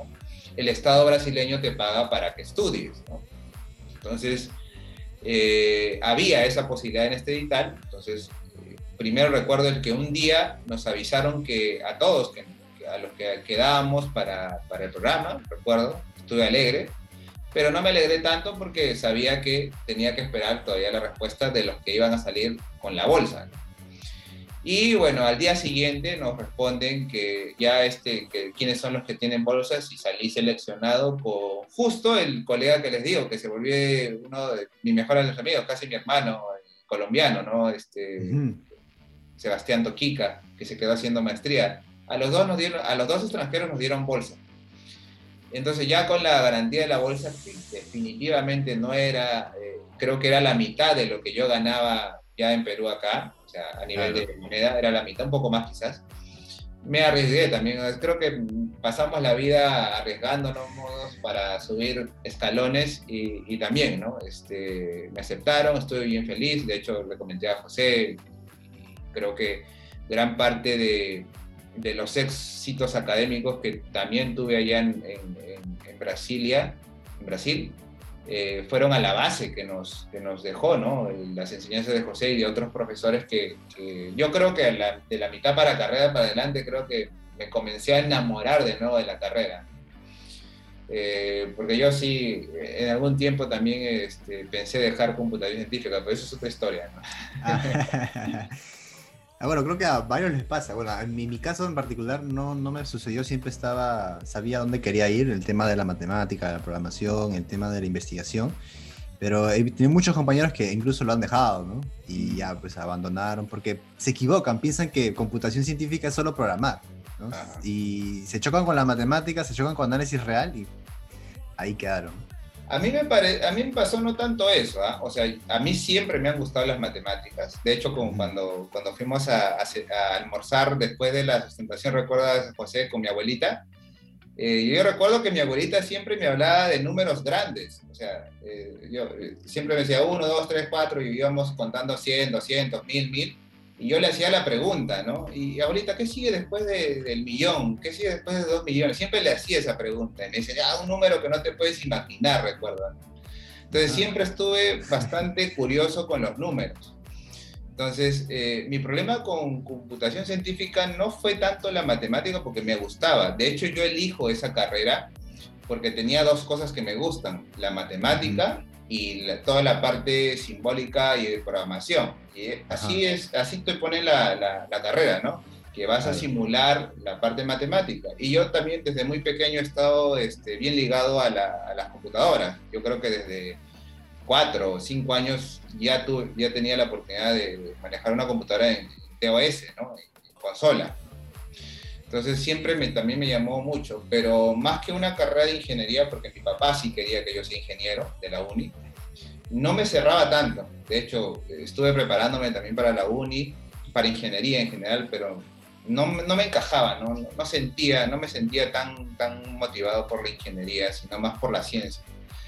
El Estado brasileño te paga para que estudies. Entonces, eh, había esa posibilidad en este edital. Entonces, eh, primero recuerdo el que un día nos avisaron que a todos, que, a los que quedábamos para, para el programa, recuerdo, estuve alegre, pero no me alegré tanto porque sabía que tenía que esperar todavía la respuesta de los que iban a salir con la bolsa. Y bueno, al día siguiente nos responden que ya este, que quiénes son los que tienen bolsas y salí seleccionado con justo el colega que les digo, que se volvió uno de mis mejores amigos, casi mi hermano, colombiano, ¿no? Este, Sebastián Toquica, que se quedó haciendo maestría. A los dos, nos dieron, a los dos extranjeros nos dieron bolsa. Entonces ya con la garantía de la bolsa, que definitivamente no era, eh, creo que era la mitad de lo que yo ganaba ya en Perú acá, sea, a nivel de moneda era la mitad, un poco más quizás. Me arriesgué también, creo que pasamos la vida arriesgándonos para subir escalones y, también, ¿no? Este, me aceptaron, estoy bien feliz, de hecho le comenté a José, creo que gran parte de, de los éxitos académicos que también tuve allá en, en, en Brasilia, en Brasil, eh, fueron a la base que nos, que nos dejó, ¿no? Las enseñanzas de José y de otros profesores que, yo creo que de la mitad para carrera para adelante creo que me comencé a enamorar de nuevo de la carrera. Eh, porque yo sí, en algún tiempo también este, pensé dejar computación científica, pero eso es otra historia. ¿no? Ah, bueno, creo que a varios les pasa. Bueno, en mi, caso en particular no, no me sucedió, siempre estaba, sabía dónde quería ir, el tema de la matemática, la programación, el tema de la investigación. Pero he tenido muchos compañeros que incluso lo han dejado, ¿no? Y ya pues abandonaron porque se equivocan, piensan que computación científica es solo programar, ¿no? Y se chocan con la matemática, se chocan con análisis real y ahí quedaron. A mí, me pare... a mí me pasó no tanto eso, ¿ah? o sea, a mí siempre me han gustado las matemáticas. De hecho, como cuando, cuando fuimos a, almorzar después de la sustentación, recuerdas, José, con mi abuelita, eh, yo recuerdo que mi abuelita siempre me hablaba de números grandes. O sea, eh, yo eh, siempre me decía 1, 2, 3, 4 y íbamos contando 100, 200, 1000, 1000. Y yo le hacía la pregunta, ¿no? Y ahorita, ¿qué sigue después del millón? ¿Qué sigue después de dos millones? Siempre le hacía esa pregunta. Y me dice, ah, un número que no te puedes imaginar, recuerda. Entonces ah. siempre estuve bastante curioso con los números. Entonces, eh, mi problema con computación científica no fue tanto la matemática porque me gustaba. De hecho, yo elijo esa carrera porque tenía dos cosas que me gustan, la matemática y toda la parte simbólica y de programación. Y así es, así te pone la, la, carrera, ¿no? Que vas a simular la parte matemática. Y yo también desde muy pequeño he estado este, bien ligado a, a, las computadoras. Yo creo que desde cuatro o cinco años ya, tu, ya tenía la oportunidad de manejar una computadora en TOS, ¿no? En, consola. Entonces siempre me, también me llamó mucho, pero más que una carrera de ingeniería, porque mi papá sí quería que yo sea ingeniero de la uni, no me cerraba tanto. De hecho, estuve preparándome también para la uni, para ingeniería en general, pero no, no me encajaba, no, no, sentía, no me sentía tan, tan motivado por la ingeniería, sino más por la ciencia.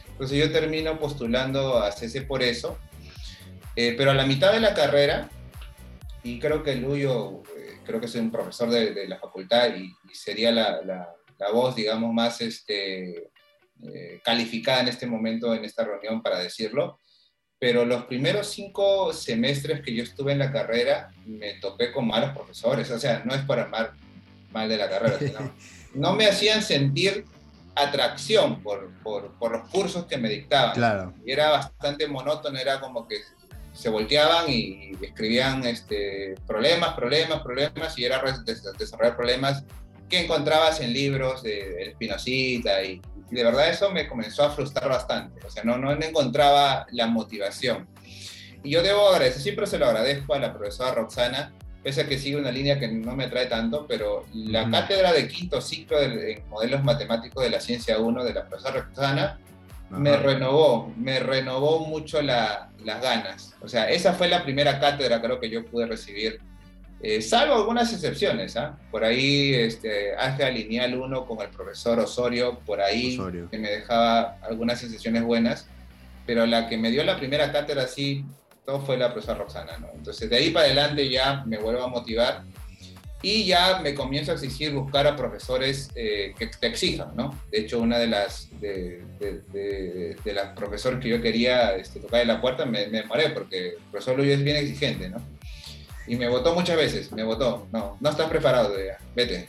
Entonces yo termino postulando a CC por eso, eh, pero a la mitad de la carrera, y creo que Luyo creo que soy un profesor de, la facultad y, sería la, la, voz, digamos, más este, eh, calificada en este momento, en esta reunión, para decirlo. Pero los primeros cinco semestres que yo estuve en la carrera, me topé con malos profesores. O sea, no es para mal, mal de la carrera, sino no me hacían sentir atracción por, por, por, los cursos que me dictaban. Claro. Y era bastante monótono, era como que se volteaban y escribían este, problemas, problemas, problemas, y era desarrollar problemas que encontrabas en libros de, Espinocita, y, de verdad eso me comenzó a frustrar bastante, o sea, no, no encontraba la motivación. Y yo debo agradecer, siempre se lo agradezco a la profesora Roxana, pese a que sigue una línea que no me atrae tanto, pero la cátedra de quinto ciclo de, modelos matemáticos de la ciencia 1 de la profesora Roxana me renovó, me renovó mucho las ganas. O sea, esa fue la primera cátedra creo que yo pude recibir, eh, salvo algunas excepciones. ¿ah? Por ahí, este, álgebra lineal 1 con el profesor Osorio, por ahí que me dejaba algunas sensaciones buenas, pero la que me dio la primera cátedra sí, todo fue la profesora Roxana. ¿no? Entonces, de ahí para adelante ya me vuelvo a motivar y ya me comienzo a exigir buscar a profesores eh, que te exijan, ¿no? De hecho, una de las, de, las profesores que yo quería este, tocar en la puerta me, me demoré porque el profesor Luis es bien exigente, ¿no? Y me votó muchas veces, me votó, no, no estás preparado, todavía, vete.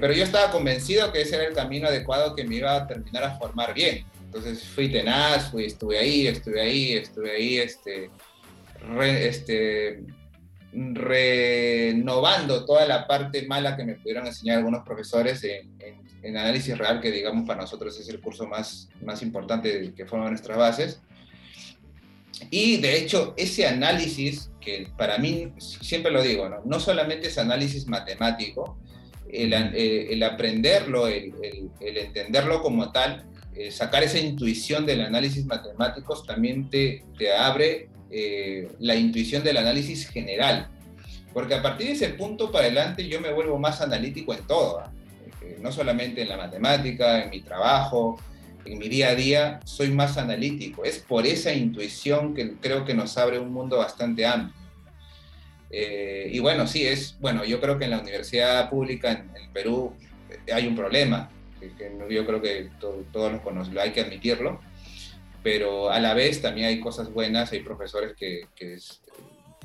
pero yo estaba convencido que ese era el camino adecuado que me iba a terminar a formar bien. Entonces fui tenaz, fui, estuve ahí, estuve ahí, estuve ahí, este, este renovando toda la parte mala que me pudieron enseñar algunos profesores en, análisis real, que digamos para nosotros es el curso más, más importante que forma nuestras bases. Y de hecho, ese análisis, que para mí, siempre lo digo, no, solamente es análisis matemático, el, el, aprenderlo, el, el, entenderlo como tal, eh, sacar esa intuición del análisis matemático también te, te abre eh, la intuición del análisis general. Porque a partir de ese punto para adelante yo me vuelvo más analítico en todo, ¿ah? eh, no solamente en la matemática, en mi trabajo, en mi día a día, soy más analítico. Es por esa intuición que creo que nos abre un mundo bastante amplio. Eh, y bueno, sí, es, bueno, yo creo que en la universidad pública en, el Perú hay un problema, que, yo creo que todos los conocen, hay que admitirlo, pero a la vez también hay cosas buenas, hay profesores que,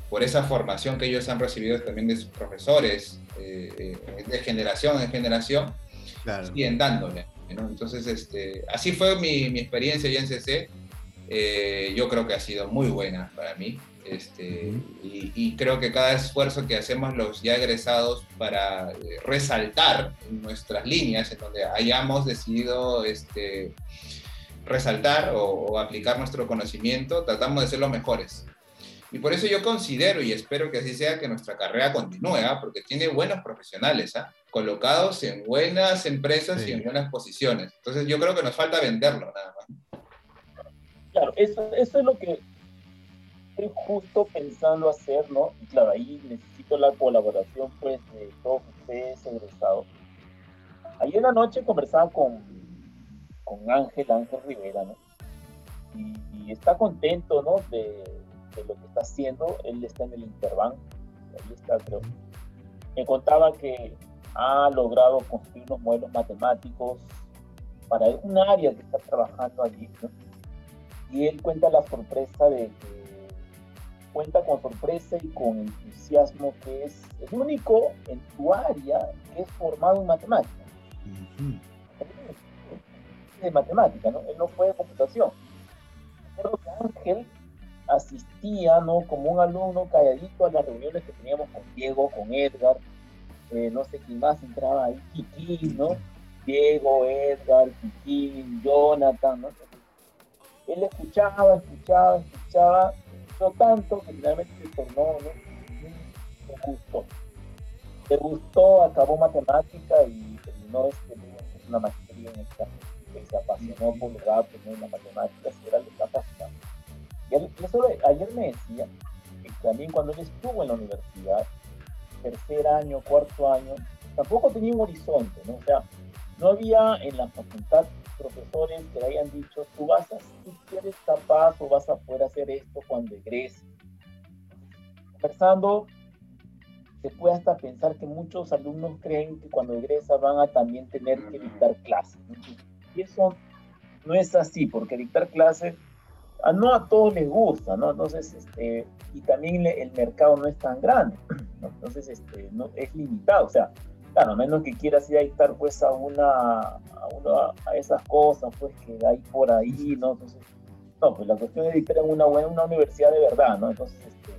por esa formación que ellos han recibido también de sus profesores, eh, eh, de generación en generación, siguen dándole. Entonces, este, así fue mi, mi experiencia ya en CC. Eh, yo creo que ha sido muy buena para mí. Este, y, y, creo que cada esfuerzo que hacemos los ya egresados para resaltar nuestras líneas, en donde hayamos decidido este, resaltar o, aplicar nuestro conocimiento, tratamos de ser los mejores. Y por eso yo considero y espero que así sea que nuestra carrera continúe, ¿ah? porque tiene buenos profesionales, ¿ah? colocados en buenas empresas y en buenas posiciones. Entonces yo creo que nos falta venderlo nada más. Claro, eso, eso es lo que estoy justo pensando hacer, ¿no? Y claro, ahí necesito la colaboración pues de todos ustedes egresados. Ayer en la noche conversaba con con Ángel, Ángel Rivera, ¿no? Y, está contento, ¿no? De, lo que está haciendo. Él está en el Interbank, ahí está, creo. Me contaba que ha logrado construir unos modelos matemáticos para un área que está trabajando allí, ¿no? Y él cuenta la sorpresa de que cuenta con sorpresa y con entusiasmo que es el único en su área que es formado en matemáticas de matemática, ¿no? Él no fue de computación. Recuerdo que Ángel asistía, ¿no? Como un alumno calladito a las reuniones que teníamos con Diego, con Edgar, eh, no sé quién más entraba ahí, Kiki, ¿no? Diego, Edgar, Kiki, Jonathan, ¿no? Él escuchaba, escuchaba, escuchaba, no tanto que finalmente se tornó, ¿no? Le gustó. Le gustó, acabó matemática y terminó este, una maestría en esta que se apasionó por los datos, ¿no? la matemática, era lo capacidad. Y eso, ayer me decía que también cuando él estuvo en la universidad, tercer año, cuarto año, tampoco tenía un horizonte, ¿no? O sea, no había en la facultad profesores que le hayan dicho, tú vas a, eres capaz o vas a poder hacer esto cuando egreses. Conversando, se puede hasta pensar que muchos alumnos creen que cuando egresan van a también tener que dictar clases. Eso no es así, porque dictar clases no a todos les gusta, ¿no? Entonces, este, y también el mercado no es tan grande, ¿no? Entonces, este, no, es limitado, o sea, claro, a menos que quieras ir a dictar pues a una, a, una, a esas cosas pues que hay por ahí, ¿no? Entonces, no, pues la cuestión es dictar en una buena una universidad de verdad, ¿no? Entonces, este,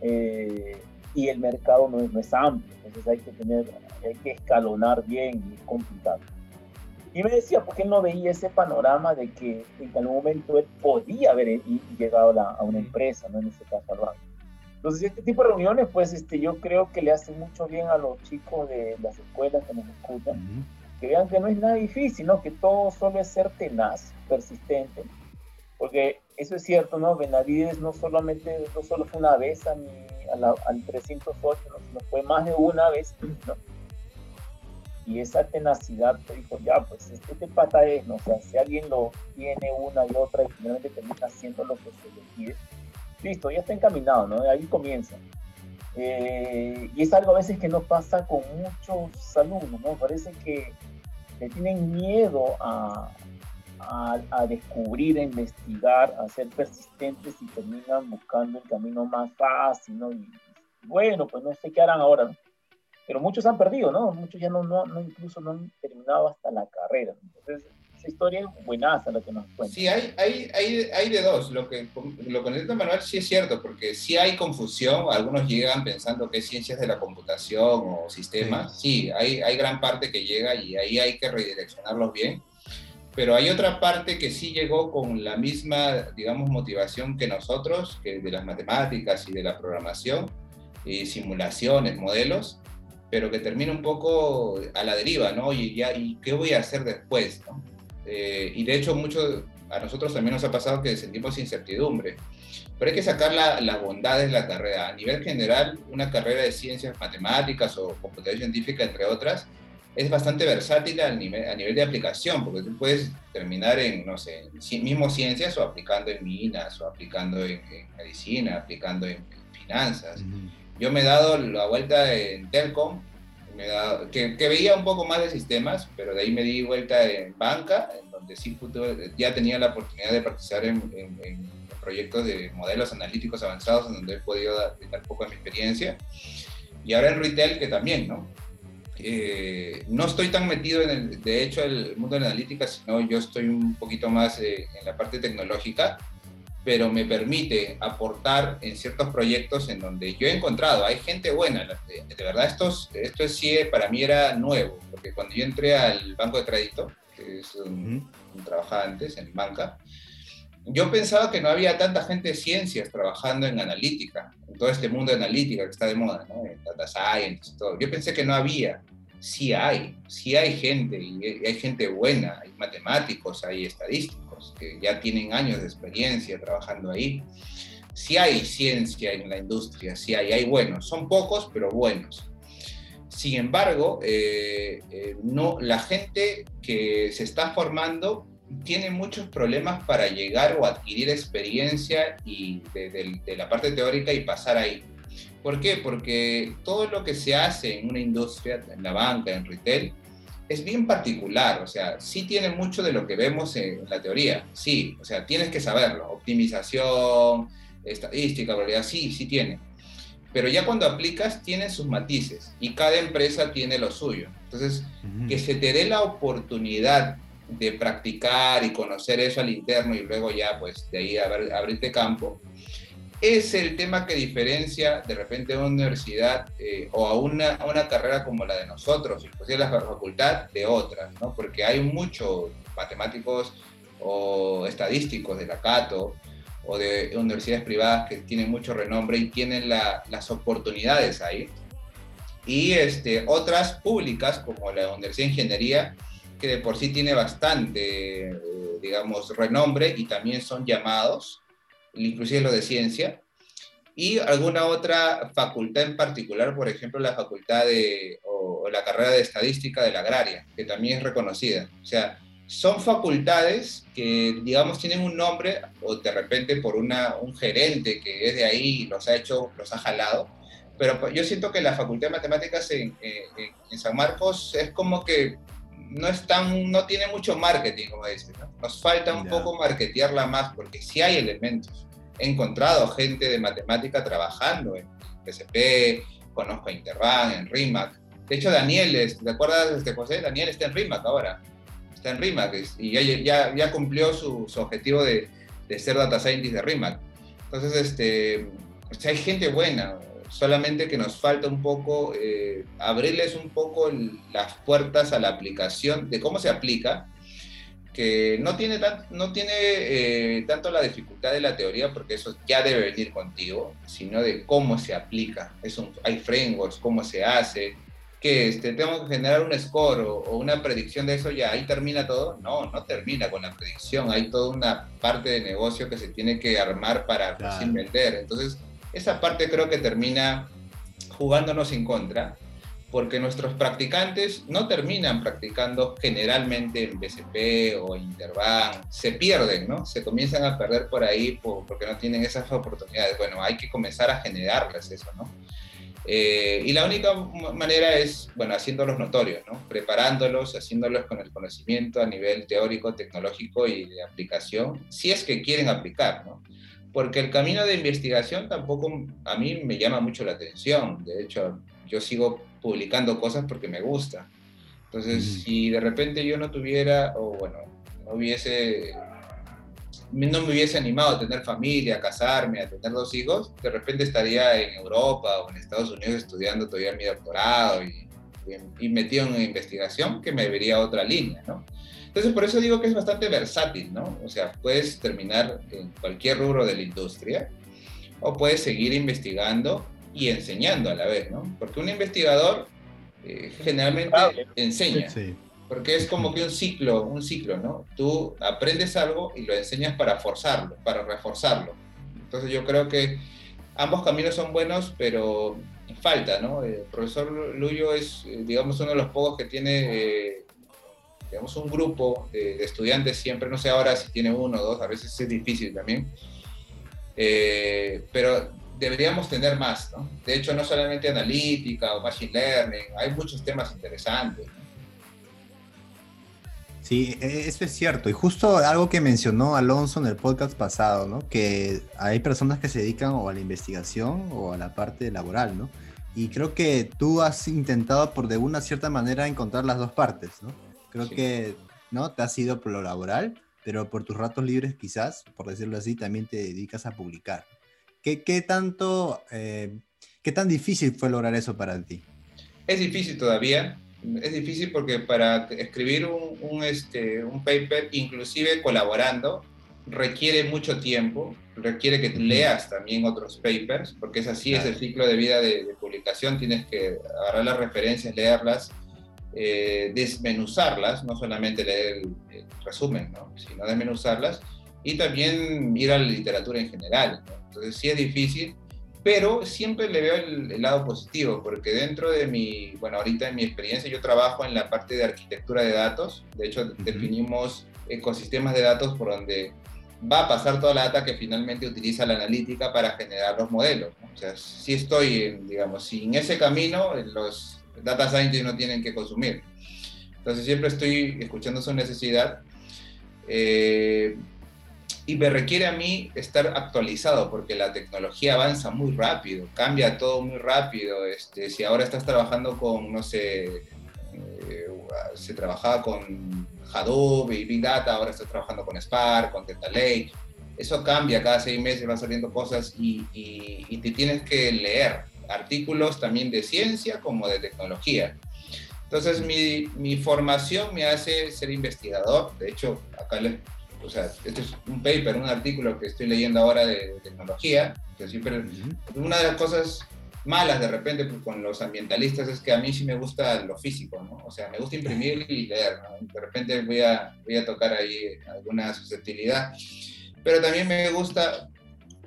eh, y el mercado no, no, es amplio, entonces hay que tener, hay que escalonar bien y es complicado. Y me decía, porque él no veía ese panorama de que en algún momento él podía haber llegado a, una empresa, ¿no? En este caso al banco. Entonces, este tipo de reuniones, pues este, yo creo que le hace mucho bien a los chicos de las escuelas que nos escuchan, que vean que no es nada difícil, ¿no? Que todo solo es ser tenaz, persistente. Porque eso es cierto, ¿no? Benavides no solamente, no solo fue una vez a mi, al 308, ¿no? sino fue más de una vez, ¿no? Y esa tenacidad te dijo, ya, pues este te pata es, ¿no? O sea, si alguien lo tiene una y otra y finalmente termina haciendo lo que se le pide, listo, ya está encaminado, ¿no? Ahí comienza. Eh, y es algo a veces que no pasa con muchos alumnos, ¿no? Parece que le tienen miedo a, a, a, descubrir, a investigar, a ser persistentes y terminan buscando el camino más fácil, ¿no? Y bueno, pues no sé qué harán ahora, ¿no? Pero muchos han perdido, ¿no? Muchos ya no, no, incluso no han terminado hasta la carrera. Entonces, esa historia es buenaza la que nos cuenta. Sí, hay, hay, hay, hay de dos. Lo que, lo que necesita Manuel sí es cierto, porque sí hay confusión. Algunos llegan pensando que es ciencias de la computación o sistemas. Sí, hay, hay gran parte que llega y ahí hay que redireccionarlos bien. Pero hay otra parte que sí llegó con la misma, digamos, motivación que nosotros, que de las matemáticas y de la programación, y simulaciones, modelos, pero que termina un poco a la deriva, ¿no? Y, ya, ¿y qué voy a hacer después? ¿no? Eh, y de hecho, mucho, a nosotros también nos ha pasado que sentimos incertidumbre. Pero hay que sacar las la bondades de la carrera. A nivel general, una carrera de ciencias matemáticas o computación científica, entre otras, es bastante versátil a nivel, a nivel de aplicación, porque tú puedes terminar en, no sé, en mismo ciencias o aplicando en minas, o aplicando en, medicina, aplicando en, finanzas. Yo me he dado la vuelta en Telcom, que, veía un poco más de sistemas, pero de ahí me di vuelta en banca, en donde sí ya tenía la oportunidad de participar en, proyectos de modelos analíticos avanzados, en donde he podido dar, poco de mi experiencia. Y ahora en retail, que también, ¿no? Eh, no estoy tan metido en el, de hecho, el mundo de la analítica, sino yo estoy un poquito más eh, en la parte tecnológica pero me permite aportar en ciertos proyectos en donde yo he encontrado, hay gente buena, de, verdad esto, esto sí para mí era nuevo, porque cuando yo entré al banco de crédito, que es un, trabajaba antes en banca, yo pensaba que no había tanta gente de ciencias trabajando en analítica, en todo este mundo de analítica que está de moda, ¿no? en data science y todo. Yo pensé que no había, sí hay, sí hay gente, y hay gente buena, hay matemáticos, hay estadísticos que ya tienen años de experiencia trabajando ahí. Sí hay ciencia en la industria, sí hay, hay buenos, son pocos, pero buenos. Sin embargo, eh, eh, no, la gente que se está formando tiene muchos problemas para llegar o adquirir experiencia y de, de la parte teórica y pasar ahí. ¿Por qué? Porque todo lo que se hace en una industria, en la banca, en retail, es bien particular, o sea, sí tiene mucho de lo que vemos en la teoría, sí, o sea, tienes que saberlo, optimización, estadística, probabilidad, sí, sí tiene. Pero ya cuando aplicas, tiene sus matices y cada empresa tiene lo suyo. Entonces, que se te dé la oportunidad de practicar y conocer eso al interno y luego ya, pues, de ahí abrirte campo, es el tema que diferencia de repente a una universidad eh, o a una, una, carrera como la de nosotros, inclusive la facultad, de otras, ¿no? Porque hay muchos matemáticos o estadísticos de la Cato o de universidades privadas que tienen mucho renombre y tienen las oportunidades ahí. Y este, otras públicas, como la Universidad de Ingeniería, que de por sí tiene bastante, eh, digamos, renombre y también son llamados inclusive lo de ciencia, y alguna otra facultad en particular, por ejemplo, la facultad de, o, la carrera de estadística de la agraria, que también es reconocida. O sea, son facultades que, digamos, tienen un nombre, o de repente por una, un gerente que es de ahí los ha hecho, los ha jalado, pero yo siento que la Facultad de Matemáticas en, en, San Marcos es como que no, es tan, no tiene mucho marketing, como dicen. Nos falta un poco marketearla más, porque sí hay elementos he encontrado gente de matemática trabajando en PCP, conozco a Interbank, en RIMAC. De hecho, Daniel, ¿te acuerdas de este José? Daniel está en RIMAC ahora. Está en RIMAC y ya, ya, ya cumplió su, su objetivo de, de, ser data scientist de RIMAC. Entonces, este, hay gente buena, solamente que nos falta un poco eh, abrirles un poco las puertas a la aplicación, de cómo se aplica que no tiene, no tiene eh, tanto la dificultad de la teoría, porque eso ya debe venir contigo, sino de cómo se aplica. Es hay frameworks, cómo se hace, que este, tengo que generar un score o, una predicción de eso, ya ahí termina todo. No, no termina con la predicción, hay toda una parte de negocio que se tiene que armar para vender. Entonces, esa parte creo que termina jugándonos en contra porque nuestros practicantes no terminan practicando generalmente en BCP o Interbank, se pierden, ¿no? Se comienzan a perder por ahí porque no tienen esas oportunidades. Bueno, hay que comenzar a generarles eso, ¿no? Eh, y la única manera es, bueno, haciéndolos notorios, ¿no? Preparándolos, haciéndolos con el conocimiento a nivel teórico, tecnológico y de aplicación, si es que quieren aplicar, ¿no? Porque el camino de investigación tampoco a mí me llama mucho la atención. De hecho, yo sigo publicando cosas porque me gusta. Entonces, si de repente yo no tuviera, o bueno, no hubiese no me hubiese animado a tener familia, a casarme, a tener dos hijos, de repente estaría en Europa o en Estados Unidos estudiando todavía mi doctorado y, y metido en una investigación que me vería otra línea, ¿no? Entonces, por eso digo que es bastante versátil, ¿no? O sea, puedes terminar en cualquier rubro de la industria o puedes seguir investigando y enseñando a la vez, ¿no? Porque un investigador eh, generalmente enseña. Porque es como que un ciclo, un ciclo, ¿no? Tú aprendes algo y lo enseñas para forzarlo, para reforzarlo. Entonces yo creo que ambos caminos son buenos, pero falta, ¿no? El profesor Luyo es, eh, digamos, uno de los pocos que tiene, eh, digamos, un grupo de, estudiantes siempre, no sé ahora si tiene uno o dos, a veces es difícil también, eh, pero deberíamos tener más, ¿no? De hecho, no solamente analítica o machine learning, hay muchos temas interesantes. Sí, e, eso es cierto. Y justo algo que mencionó Alonso en el podcast pasado, ¿no? Que hay personas que se dedican o a la investigación o a la parte laboral, ¿no? Y creo que tú has intentado por de una cierta manera encontrar las dos partes, ¿no? Creo que, ¿no? Te has ido por lo laboral, pero por tus ratos libres quizás, por decirlo así, también te dedicas a publicar. ¿Qué, qué tanto, eh, qué tan difícil fue lograr eso para ti? Es difícil todavía, es difícil porque para escribir un, este, un paper, inclusive colaborando, requiere mucho tiempo, requiere que leas también otros papers, porque es así, es el ciclo de vida de, publicación, tienes que agarrar las referencias, leerlas, eh, desmenuzarlas, no solamente leer el, resumen, ¿no? sino desmenuzarlas, y también ir a la literatura en general. Entonces sí es difícil, pero siempre le veo el, lado positivo, porque dentro de mi, bueno, ahorita en mi experiencia yo trabajo en la parte de arquitectura de datos, de hecho definimos ecosistemas de datos por donde va a pasar toda la data que finalmente utiliza la analítica para generar los modelos. O sea, si estoy, en, digamos, si en ese camino los data scientists no tienen que consumir. Entonces siempre estoy escuchando su necesidad. Eh, y me requiere a mí estar actualizado porque la tecnología avanza muy rápido, cambia todo muy rápido. Este, si ahora estás trabajando con, no sé, eh, se trabajaba con Hadoop y Big Data, ahora estás trabajando con Spark, con Data Lake. Eso cambia, cada seis meses van saliendo cosas y, y te tienes que leer artículos también de ciencia como de tecnología. Entonces mi, mi, formación me hace ser investigador. De hecho, acá les o sea, este es un paper, un artículo que estoy leyendo ahora de, tecnología, que siempre, una de las cosas malas de repente pues, con los ambientalistas es que a mí sí me gusta lo físico, ¿no? O sea, me gusta imprimir y leer, ¿no? De repente voy a, voy a tocar ahí alguna susceptibilidad, pero también me gusta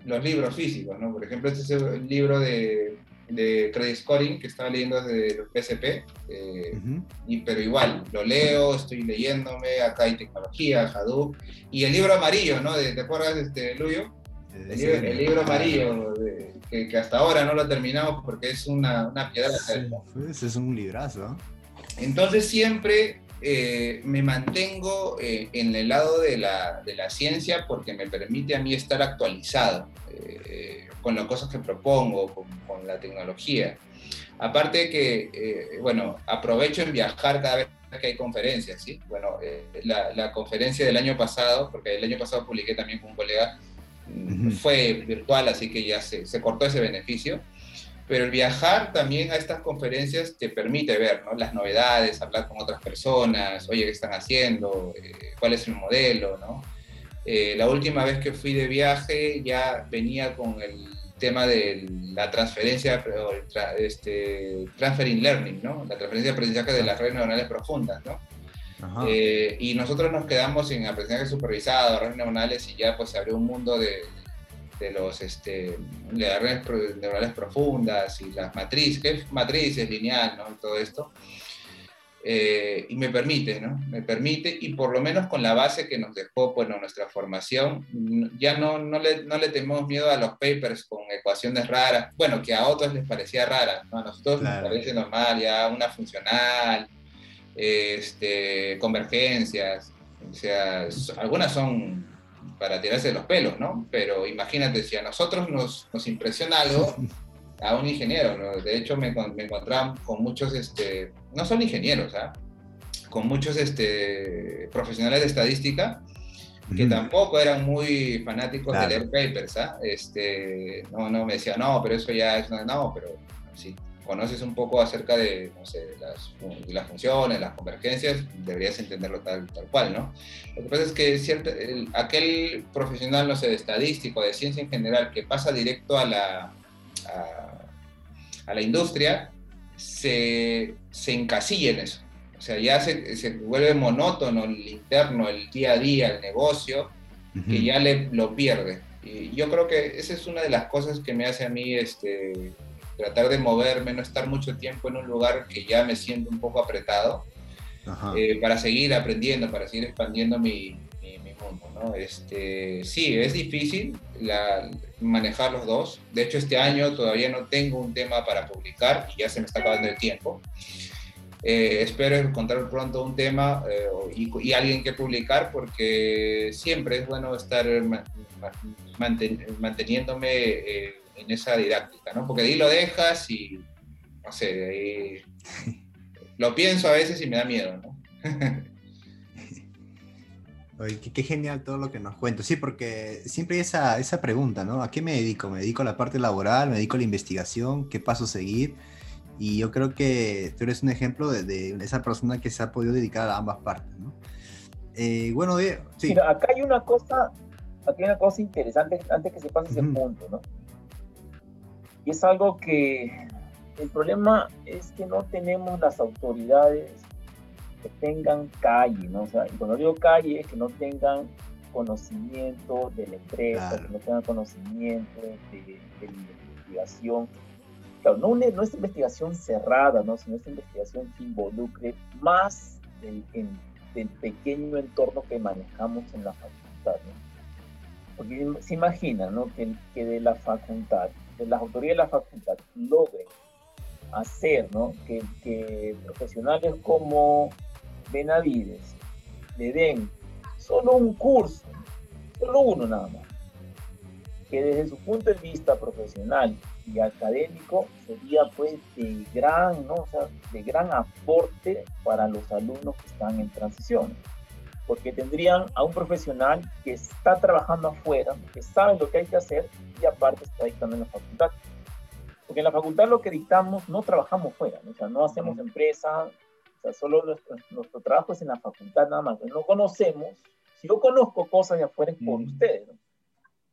los libros físicos, ¿no? Por ejemplo, este es el libro de de credit scoring que estaba leyendo desde el PSP, eh, y, pero igual, lo leo, estoy leyéndome, acá hay tecnología, Hadoop, y el libro amarillo, ¿no? ¿Te acuerdas, este, Luyo? El, libro, amarillo, que, hasta ahora no lo terminamos porque es una, una piedra. Sí, es un librazo. Entonces siempre eh, me mantengo eh, en el lado de la, de la, ciencia porque me permite a mí estar actualizado con las cosas que propongo, con, con la tecnología. Aparte que, eh, bueno, aprovecho en viajar cada vez que hay conferencias, ¿sí? Bueno, eh, la, la, conferencia del año pasado, porque el año pasado publiqué también con un colega, fue virtual, así que ya se, se, cortó ese beneficio. Pero el viajar también a estas conferencias te permite ver ¿no? las novedades, hablar con otras personas, oye, ¿qué están haciendo? Eh, ¿Cuál es el modelo? ¿no? La última vez que fui de viaje ya venía con el tema de la transferencia, este, transferring learning, ¿no? La transferencia de aprendizaje de las redes neuronales profundas, ¿no? Eh, y nosotros nos quedamos en aprendizaje supervisado, redes neuronales, y ya pues se abrió un mundo de, de los, este, de las redes neuronales profundas y las matrices, que es matrices, lineal, ¿no? Y todo esto. Eh, y me permite, ¿no? Me permite, y por lo menos con la base que nos dejó bueno, nuestra formación, ya no, no, le, no le tenemos miedo a los papers con ecuaciones raras, bueno, que a otros les parecía rara, ¿no? A nosotros nos parece normal, ya una funcional, este, convergencias, o sea, algunas son para tirarse de los pelos, ¿no? Pero imagínate, si a nosotros nos, nos impresiona algo, a un ingeniero, ¿no? de hecho me, me encontraba con muchos, este, no son ingenieros, ¿ah? con muchos este, profesionales de estadística que tampoco eran muy fanáticos de leer papers, ¿ah? Este, no, no, me decían, no, pero eso ya es, no, pero sí, conoces un poco acerca de, no sé, las, las, funciones, las convergencias, deberías entenderlo tal, tal cual, ¿no? Lo que pasa es que cierto, aquel profesional, no sé, de estadístico, de ciencia en general, que pasa directo a la, a, la industria, se, se encasilla en eso. O sea, ya se, se, vuelve monótono el interno, el día a día, el negocio, que ya le, lo pierde. Y yo creo que esa es una de las cosas que me hace a mí este, tratar de moverme, no estar mucho tiempo en un lugar que ya me siento un poco apretado, eh, para seguir aprendiendo, para seguir expandiendo mi, mi, mundo. ¿no? Este, sí, es difícil la, manejar los dos. De hecho, este año todavía no tengo un tema para publicar y ya se me está acabando el tiempo. Eh, espero encontrar pronto un tema eh, y, alguien que publicar porque siempre es bueno estar manteniéndome en esa didáctica, ¿no? Porque ahí lo dejas y, no sé, ahí lo pienso a veces y me da miedo, ¿no? Oye, qué, genial todo lo que nos cuentas. Sí, porque siempre hay esa, esa pregunta, ¿no? ¿A qué me dedico? ¿Me dedico a la parte laboral? ¿Me dedico a la investigación? ¿Qué paso seguir? Y yo creo que tú eres un ejemplo de, de esa persona que se ha podido dedicar a ambas partes, ¿no? Eh, bueno, sí. Mira, acá hay una cosa, acá hay una cosa interesante antes que se pase ese punto, ¿no? Y es algo que el problema es que no tenemos las autoridades que tengan calle, ¿no? O sea, y cuando digo calle es que no tengan conocimiento de la empresa, que no tengan conocimiento de, la investigación. Claro, no, no es investigación cerrada, ¿no? sino es investigación que involucre más del, del pequeño entorno que manejamos en la facultad. ¿no? Porque se imagina ¿no? que, que de la facultad las autoridades de la facultad logren hacer ¿no? que, que profesionales como Benavides le den solo un curso, solo uno nada más, que desde su punto de vista profesional y académico sería pues de gran, ¿no? o sea, de gran aporte para los alumnos que están en transición porque tendrían a un profesional que está trabajando afuera, que sabe lo que hay que hacer y aparte está dictando en la facultad. Porque en la facultad lo que dictamos no trabajamos fuera, o sea, no hacemos empresa, o sea, solo nuestro, nuestro trabajo es en la facultad nada más. No conocemos, si yo conozco cosas de afuera es por ustedes,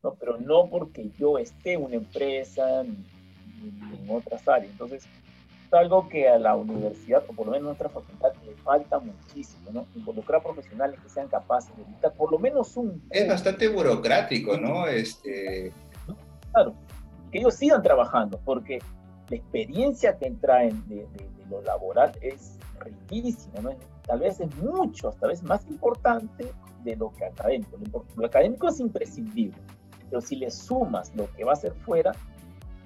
¿no? pero no porque yo esté en una empresa en, en otras áreas. Entonces, algo que a la universidad, o por lo menos a nuestra facultad, le falta muchísimo, ¿no? Involucrar profesionales que sean capaces de editar por lo menos un... Es bastante burocrático, ¿no? Este... Claro, que ellos sigan trabajando, porque la experiencia que traen de, de, lo laboral es riquísima, ¿no? Tal vez es mucho, tal vez más importante de lo que académico. Lo académico es imprescindible, pero si le sumas lo que va a ser fuera,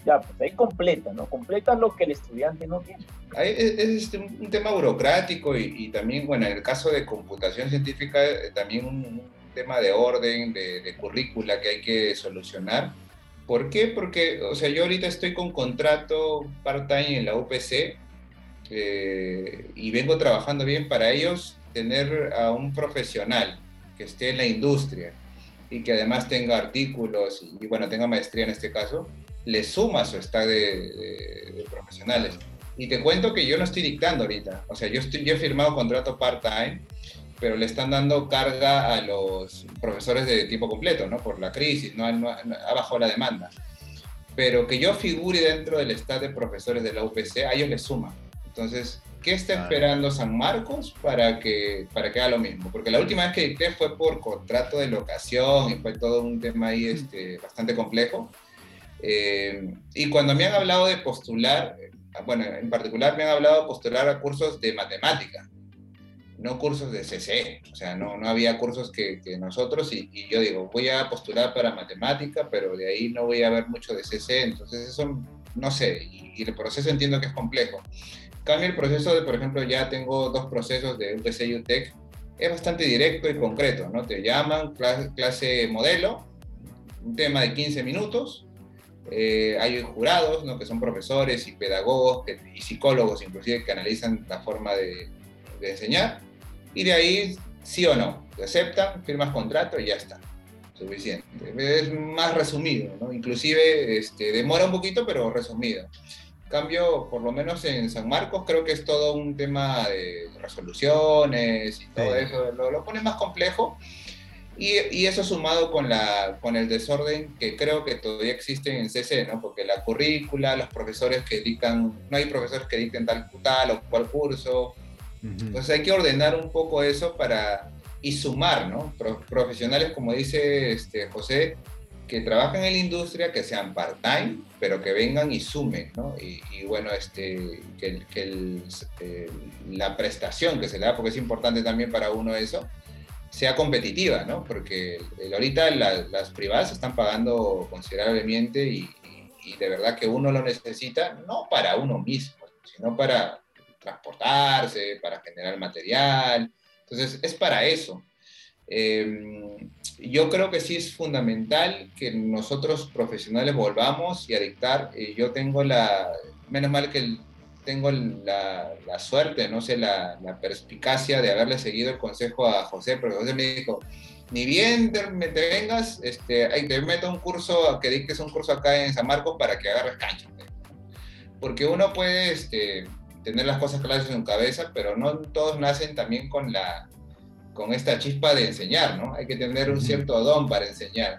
ya, pues ahí completa, ¿no? Completa lo que el estudiante no tiene. Es, este, un tema burocrático y, también, bueno, en el caso de computación científica, eh, también un, tema de orden, de, currícula que hay que solucionar. ¿Por qué? Porque, o sea, yo ahorita estoy con contrato part-time en la UPC eh, y vengo trabajando bien para ellos tener a un profesional que esté en la industria y que además tenga artículos y, bueno, tenga maestría en este caso, le suma su estado de, profesionales. Y te cuento que yo no estoy dictando ahorita. O sea, yo, estoy, yo he firmado contrato part-time, pero le están dando carga a los profesores de tiempo completo, ¿no? Por la crisis, ¿no? ha bajado la demanda. Pero que yo figure dentro del staff de profesores de la UPC, a ellos les suma. Entonces, ¿qué está esperando San Marcos para que, para que haga lo mismo? Porque la última vez que dicté fue por contrato de locación y fue todo un tema ahí este, bastante complejo. Eh, y cuando me han hablado de postular, bueno, en particular me han hablado de postular a cursos de matemática, no cursos de CC, o sea, no, no había cursos que, que nosotros y, yo digo, voy a postular para matemática, pero de ahí no voy a ver mucho de CC, entonces eso no sé, y, el proceso entiendo que es complejo. Cambia el proceso de, por ejemplo, ya tengo dos procesos de UPC y UTEC, es bastante directo y concreto, ¿no? Te llaman, clase, clase modelo, un tema de 15 minutos, eh, hay jurados, ¿no? que son profesores y pedagogos y psicólogos inclusive que analizan la forma de, enseñar. Y de ahí, sí o no, te aceptan, firmas contrato y ya está. Suficiente. Es más resumido, ¿no? Inclusive este, demora un poquito, pero resumido. Cambio, por lo menos en San Marcos creo que es todo un tema de resoluciones y todo eso, lo, lo pone más complejo y, eso sumado con, la, con el desorden que creo que todavía existe en CC, ¿no? Porque la currícula, los profesores que dictan, no hay profesores que dicten tal, tal o cual curso. Entonces hay que ordenar un poco eso para, y sumar, ¿no? profesionales, como dice este, José, que trabajan en la industria, que sean part-time, pero que vengan y sumen, ¿no? Y, bueno, este, que, que la prestación que se le da, porque es importante también para uno eso, sea competitiva, ¿no? Porque ahorita las privadas están pagando considerablemente y, de verdad que uno lo necesita, no para uno mismo, sino para transportarse, para generar material. Entonces, es para eso. Em, yo creo que sí es fundamental que nosotros profesionales volvamos y a dictar. Eh, yo tengo la, menos mal que el tengo la, la, suerte, no sé, la, la, perspicacia de haberle seguido el consejo a José, porque José me dijo, ni bien te, te vengas, este, ahí te meto un curso, que dictes un curso acá en San Marcos para que agarres cancha. Porque uno puede este, tener las cosas claras en su cabeza, pero no todos nacen también con, la, con esta chispa de enseñar, ¿no? Hay que tener un cierto don para enseñar.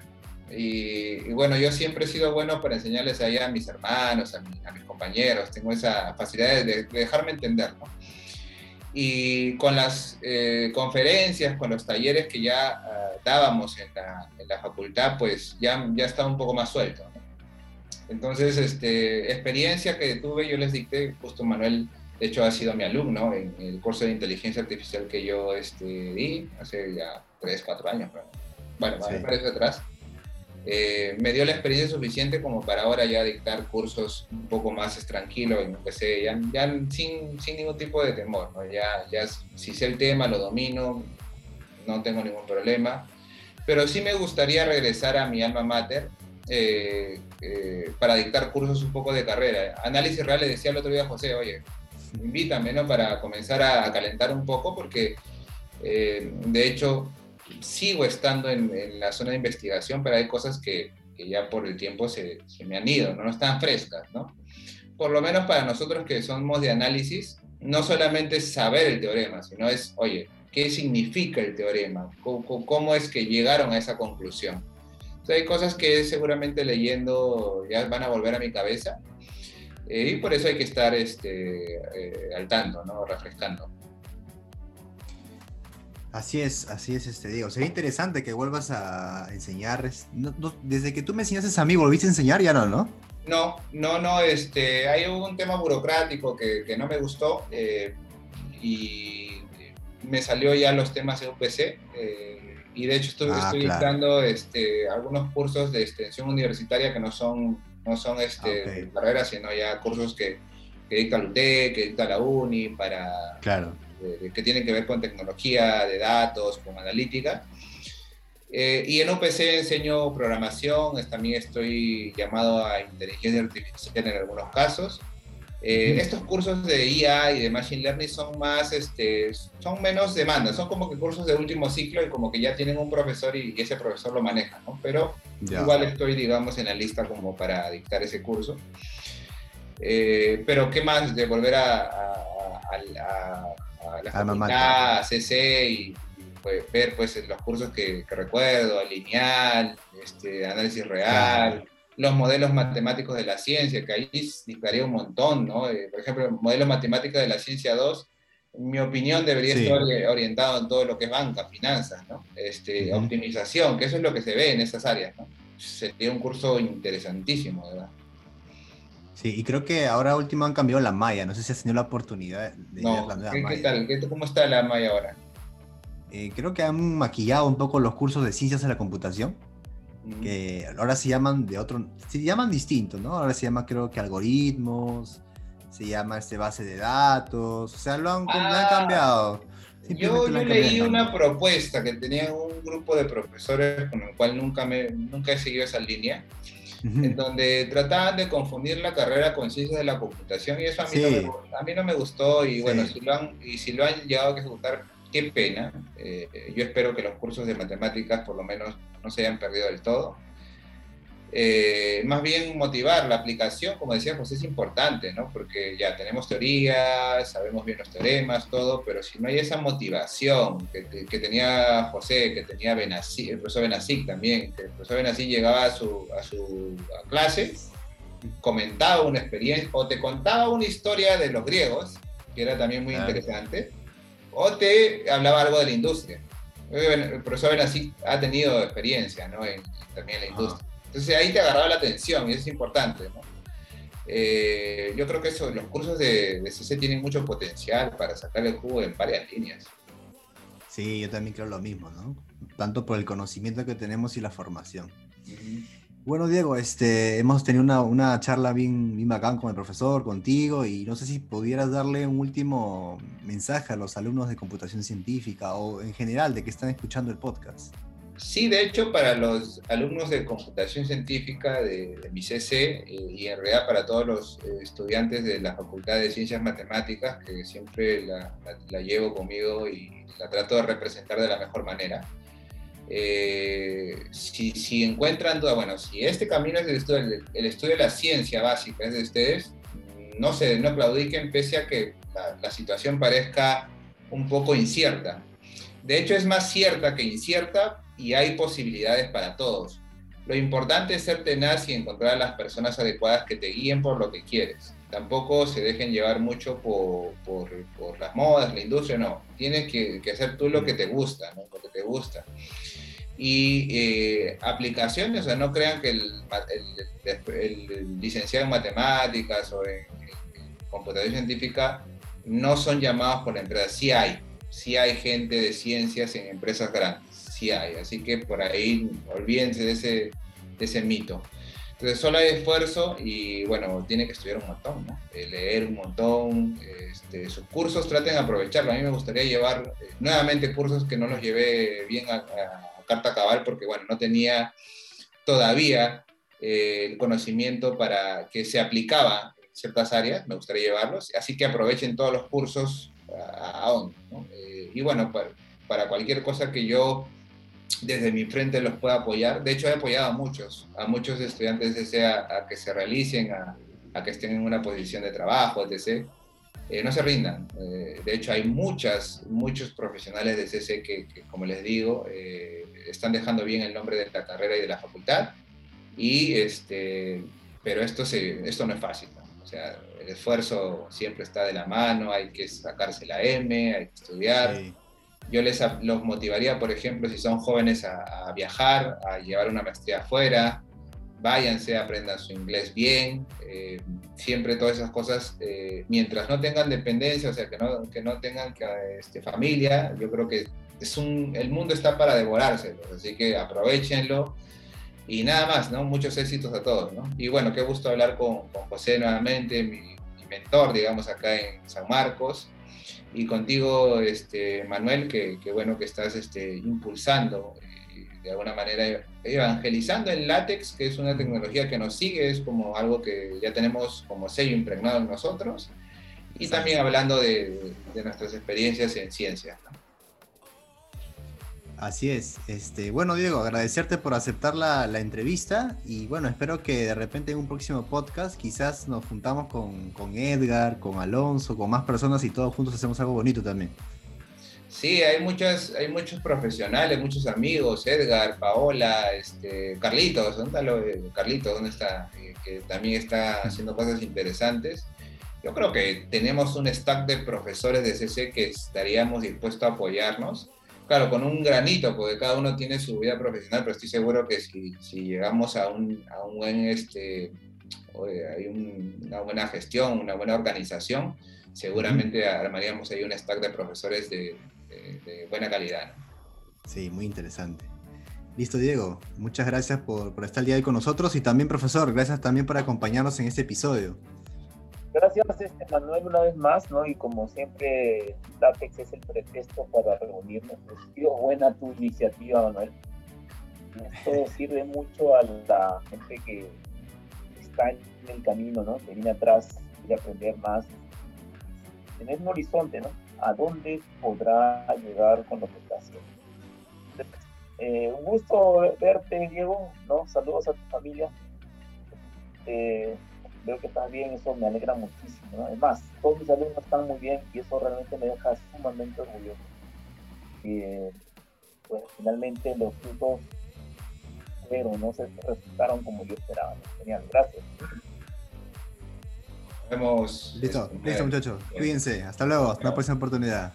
Y, bueno, yo siempre he sido bueno para enseñarles ahí a mis hermanos, a, mis compañeros, tengo esa facilidad de, dejarme entender, ¿no? Y con las eh, conferencias, con los talleres que ya ah, dábamos en la, en la, facultad, pues ya, ya estaba un poco más suelto. ¿no? Entonces, este, experiencia que tuve, yo les dicté, justo Manuel, de hecho ha sido mi alumno en el curso de inteligencia artificial que yo este, di hace ya 3, 4 años. Bueno, sí. parece atrás. Eh, me dio la experiencia suficiente como para ahora ya dictar cursos un poco más tranquilo, sé, ya, ya sin, sin, ningún tipo de temor, ya, ya si sé el tema, lo domino, no tengo ningún problema, pero sí me gustaría regresar a mi alma mater eh, eh, para dictar cursos un poco de carrera. Análisis real le decía el otro día a José, oye, invítame ¿no? para comenzar a, calentar un poco, porque de hecho sigo estando en, la zona de investigación, pero hay cosas que, que ya por el tiempo se, se, me han ido, ¿no? no están frescas, ¿no? Por lo menos para nosotros que somos de análisis, no solamente es saber el teorema, sino es, oye, ¿qué significa el teorema? ¿Cómo, cómo es que llegaron a esa conclusión? Entonces, hay cosas que seguramente leyendo ya van a volver a mi cabeza eh, y por eso hay que estar este, eh, al tanto, ¿no? refrescando. Así es, así es, este Diego. Sería interesante que vuelvas a enseñar. desde que tú me enseñaste a mí, ¿volviste a enseñar? Ya no, ¿no? No, no, no. Este, hay un tema burocrático que, que no me gustó eh, y me salió ya los temas de UPC. Eh, y de hecho estoy, ah, estoy dictando este, algunos cursos de extensión universitaria que no son, no son este, carreras, sino ya cursos que, que dicta la UTE, que dicta la UNI para... Claro que tienen que ver con tecnología de datos, con analítica. Eh, y en UPC enseño programación, también estoy llamado a inteligencia artificial en algunos casos. Eh, estos cursos de IA y de Machine Learning son más, este, son menos demandas, son como que cursos de último ciclo y como que ya tienen un profesor y, ese profesor lo maneja, ¿no? Pero igual estoy, digamos, en la lista como para dictar ese curso. Eh, pero ¿qué más? De volver a, a la facultad, CC y, pues, ver pues los cursos que, recuerdo, lineal, este, análisis real, los modelos matemáticos de la ciencia, que ahí dictaría un montón, ¿no? Eh, por ejemplo, el modelo matemático de la ciencia 2, en mi opinión debería estar orientado en todo lo que es banca, finanzas, ¿no? Este, Optimización, que eso es lo que se ve en esas áreas, ¿no? Sería un curso interesantísimo, ¿verdad? Sí, y creo que ahora último han cambiado la malla. No sé si has tenido la oportunidad de ver la nueva ¿qué, malla. ¿qué tal? ¿Cómo está la malla ahora? Eh, creo que han maquillado un poco los cursos de ciencias de la computación. Que ahora se llaman de otro. Se llaman distintos, ¿no? Ahora se llama, creo que algoritmos. Se llama este base de datos. O sea, lo han, ah, cambiado. Yo, yo leí una propuesta que tenía un grupo de profesores con el cual nunca, me, nunca he seguido esa línea en donde trataban de confundir la carrera con ciencias de la computación y eso a mí, no, me, a mí no me gustó y bueno, si lo han, y si lo han llegado a ejecutar, qué pena. Eh, yo espero que los cursos de matemáticas por lo menos no se hayan perdido del todo. Eh, más bien motivar la aplicación, como decía José, es importante, ¿no? Porque ya tenemos teorías, sabemos bien los teoremas, todo, pero si no hay esa motivación que, tenía José, que tenía Benassi, el profesor Benassi también, que el profesor Benassi llegaba a su, a su clase, comentaba una experiencia o te contaba una historia de los griegos, que era también muy interesante, o te hablaba algo de la industria. El profesor Benassi ha tenido experiencia ¿no? en, también en la industria. Entonces ahí te agarraba la atención y eso es importante. ¿no? Eh, yo creo que eso, los cursos de, de, CC tienen mucho potencial para sacar el jugo en varias líneas. Sí, yo también creo lo mismo, ¿no? Tanto por el conocimiento que tenemos y la formación. Bueno, Diego, este, hemos tenido una, una, charla bien, bien bacán con el profesor, contigo, y no sé si pudieras darle un último mensaje a los alumnos de computación científica o en general de que están escuchando el podcast. Sí, de hecho, para los alumnos de computación científica de, mi CC eh, y en realidad para todos los eh, estudiantes de la Facultad de Ciencias Matemáticas, que siempre la, llevo conmigo y la trato de representar de la mejor manera. Eh, si, encuentran duda, bueno, si este camino es el estudio, de la ciencia básica es de ustedes, no se no claudiquen pese a que la situación parezca un poco incierta. De hecho, es más cierta que incierta y hay posibilidades para todos. Lo importante es ser tenaz y encontrar a las personas adecuadas que te guíen por lo que quieres. Tampoco se dejen llevar mucho por, por, las modas, la industria, no. Tienes que, hacer tú lo que te gusta, lo que te gusta. Y eh, aplicaciones, o sea, no crean que el, licenciado en matemáticas o en, computación científica no son llamados por la empresa. Sí hay, sí hay gente de ciencias en empresas grandes hay. Así que por ahí olvídense de ese, de ese mito. Entonces solo hay esfuerzo y bueno, tiene que estudiar un montón, ¿no? Eh, leer un montón, este, sus cursos traten de aprovecharlo. A mí me gustaría llevar eh, nuevamente cursos que no los llevé bien a, carta cabal porque bueno, no tenía todavía eh, el conocimiento para que se aplicaba en ciertas áreas, me gustaría llevarlos, así que aprovechen todos los cursos aún. y bueno, para cualquier cosa que yo desde mi frente los pueda apoyar. De hecho, he apoyado a muchos, a muchos estudiantes de CC a, que se realicen, a, a, que estén en una posición de trabajo, etc. Eh, no se rindan. Eh, de hecho, hay muchas, muchos profesionales de CC que, como les digo, eh, están dejando bien el nombre de la carrera y de la facultad. Y este, pero esto, se, esto no es fácil. O sea, el esfuerzo siempre está de la mano, hay que sacarse la M, hay que estudiar. Yo les los motivaría, por ejemplo, si son jóvenes a, viajar, a llevar una maestría afuera, váyanse, aprendan su inglés bien, eh, siempre todas esas cosas, eh, mientras no tengan dependencia, o sea, que no, que no tengan que, este, familia, yo creo que es un, el mundo está para devorarse, así que aprovechenlo y nada más, ¿no? Muchos éxitos a todos, ¿no? Y bueno, qué gusto hablar con, con José nuevamente, mi, mi mentor, digamos, acá en San Marcos y contigo, este, Manuel, que, bueno que estás este, impulsando, eh, de alguna manera evangelizando el látex, que es una tecnología que nos sigue, es como algo que ya tenemos como sello impregnado en nosotros, y también hablando de, de nuestras experiencias en ciencia. Así es. Este, bueno, Diego, agradecerte por aceptar la, entrevista y bueno, espero que de repente en un próximo podcast quizás nos juntamos con, Edgar, con Alonso, con más personas y todos juntos hacemos algo bonito también. Sí, hay muchas, hay muchos profesionales, muchos amigos, Edgar, Paola, este, Carlitos, ¿dónde está Carlitos? ¿Dónde está? Eh, que también está haciendo cosas interesantes. Yo creo que tenemos un stack de profesores de CC que estaríamos dispuestos a apoyarnos claro, con un granito, porque cada uno tiene su vida profesional, pero estoy seguro que si, si llegamos a un, a un buen, este, hay una buena gestión, una buena organización, seguramente armaríamos ahí un stack de profesores de, de, buena calidad. Sí, muy interesante. Listo, Diego. Muchas gracias por, por estar el día de hoy con nosotros y también, profesor, gracias también por acompañarnos en este episodio. Gracias, este, Manuel, una vez más, ¿no? Y como siempre, LATEX es el pretexto para reunirnos. Ha sido buena tu iniciativa, Manuel. Esto sirve mucho a la gente que está en el camino, ¿no? Que viene atrás, quiere aprender más, tener un horizonte, ¿no? a dónde podrá llegar con lo que está haciendo. Eh, un gusto verte, Diego, ¿no? Saludos a tu familia. Eh, veo que estás bien, eso me alegra muchísimo. Además, todos mis alumnos están muy bien y eso realmente me deja sumamente orgulloso. Eh, pues finalmente los frutos pero no se resultaron como yo esperaba. Genial, gracias. Nos vemos. Listo, listo muchachos. Cuídense. Hasta luego. Hasta una próxima oportunidad.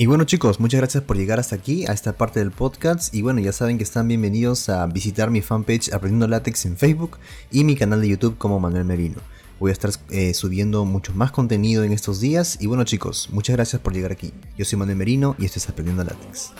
Y bueno chicos, muchas gracias por llegar hasta aquí, a esta parte del podcast. Y bueno, ya saben que están bienvenidos a visitar mi fanpage Aprendiendo Látex en Facebook y mi canal de YouTube como Manuel Merino. Voy a estar eh, subiendo mucho más contenido en estos días. Y bueno chicos, muchas gracias por llegar aquí. Yo soy Manuel Merino y esto es Aprendiendo Látex.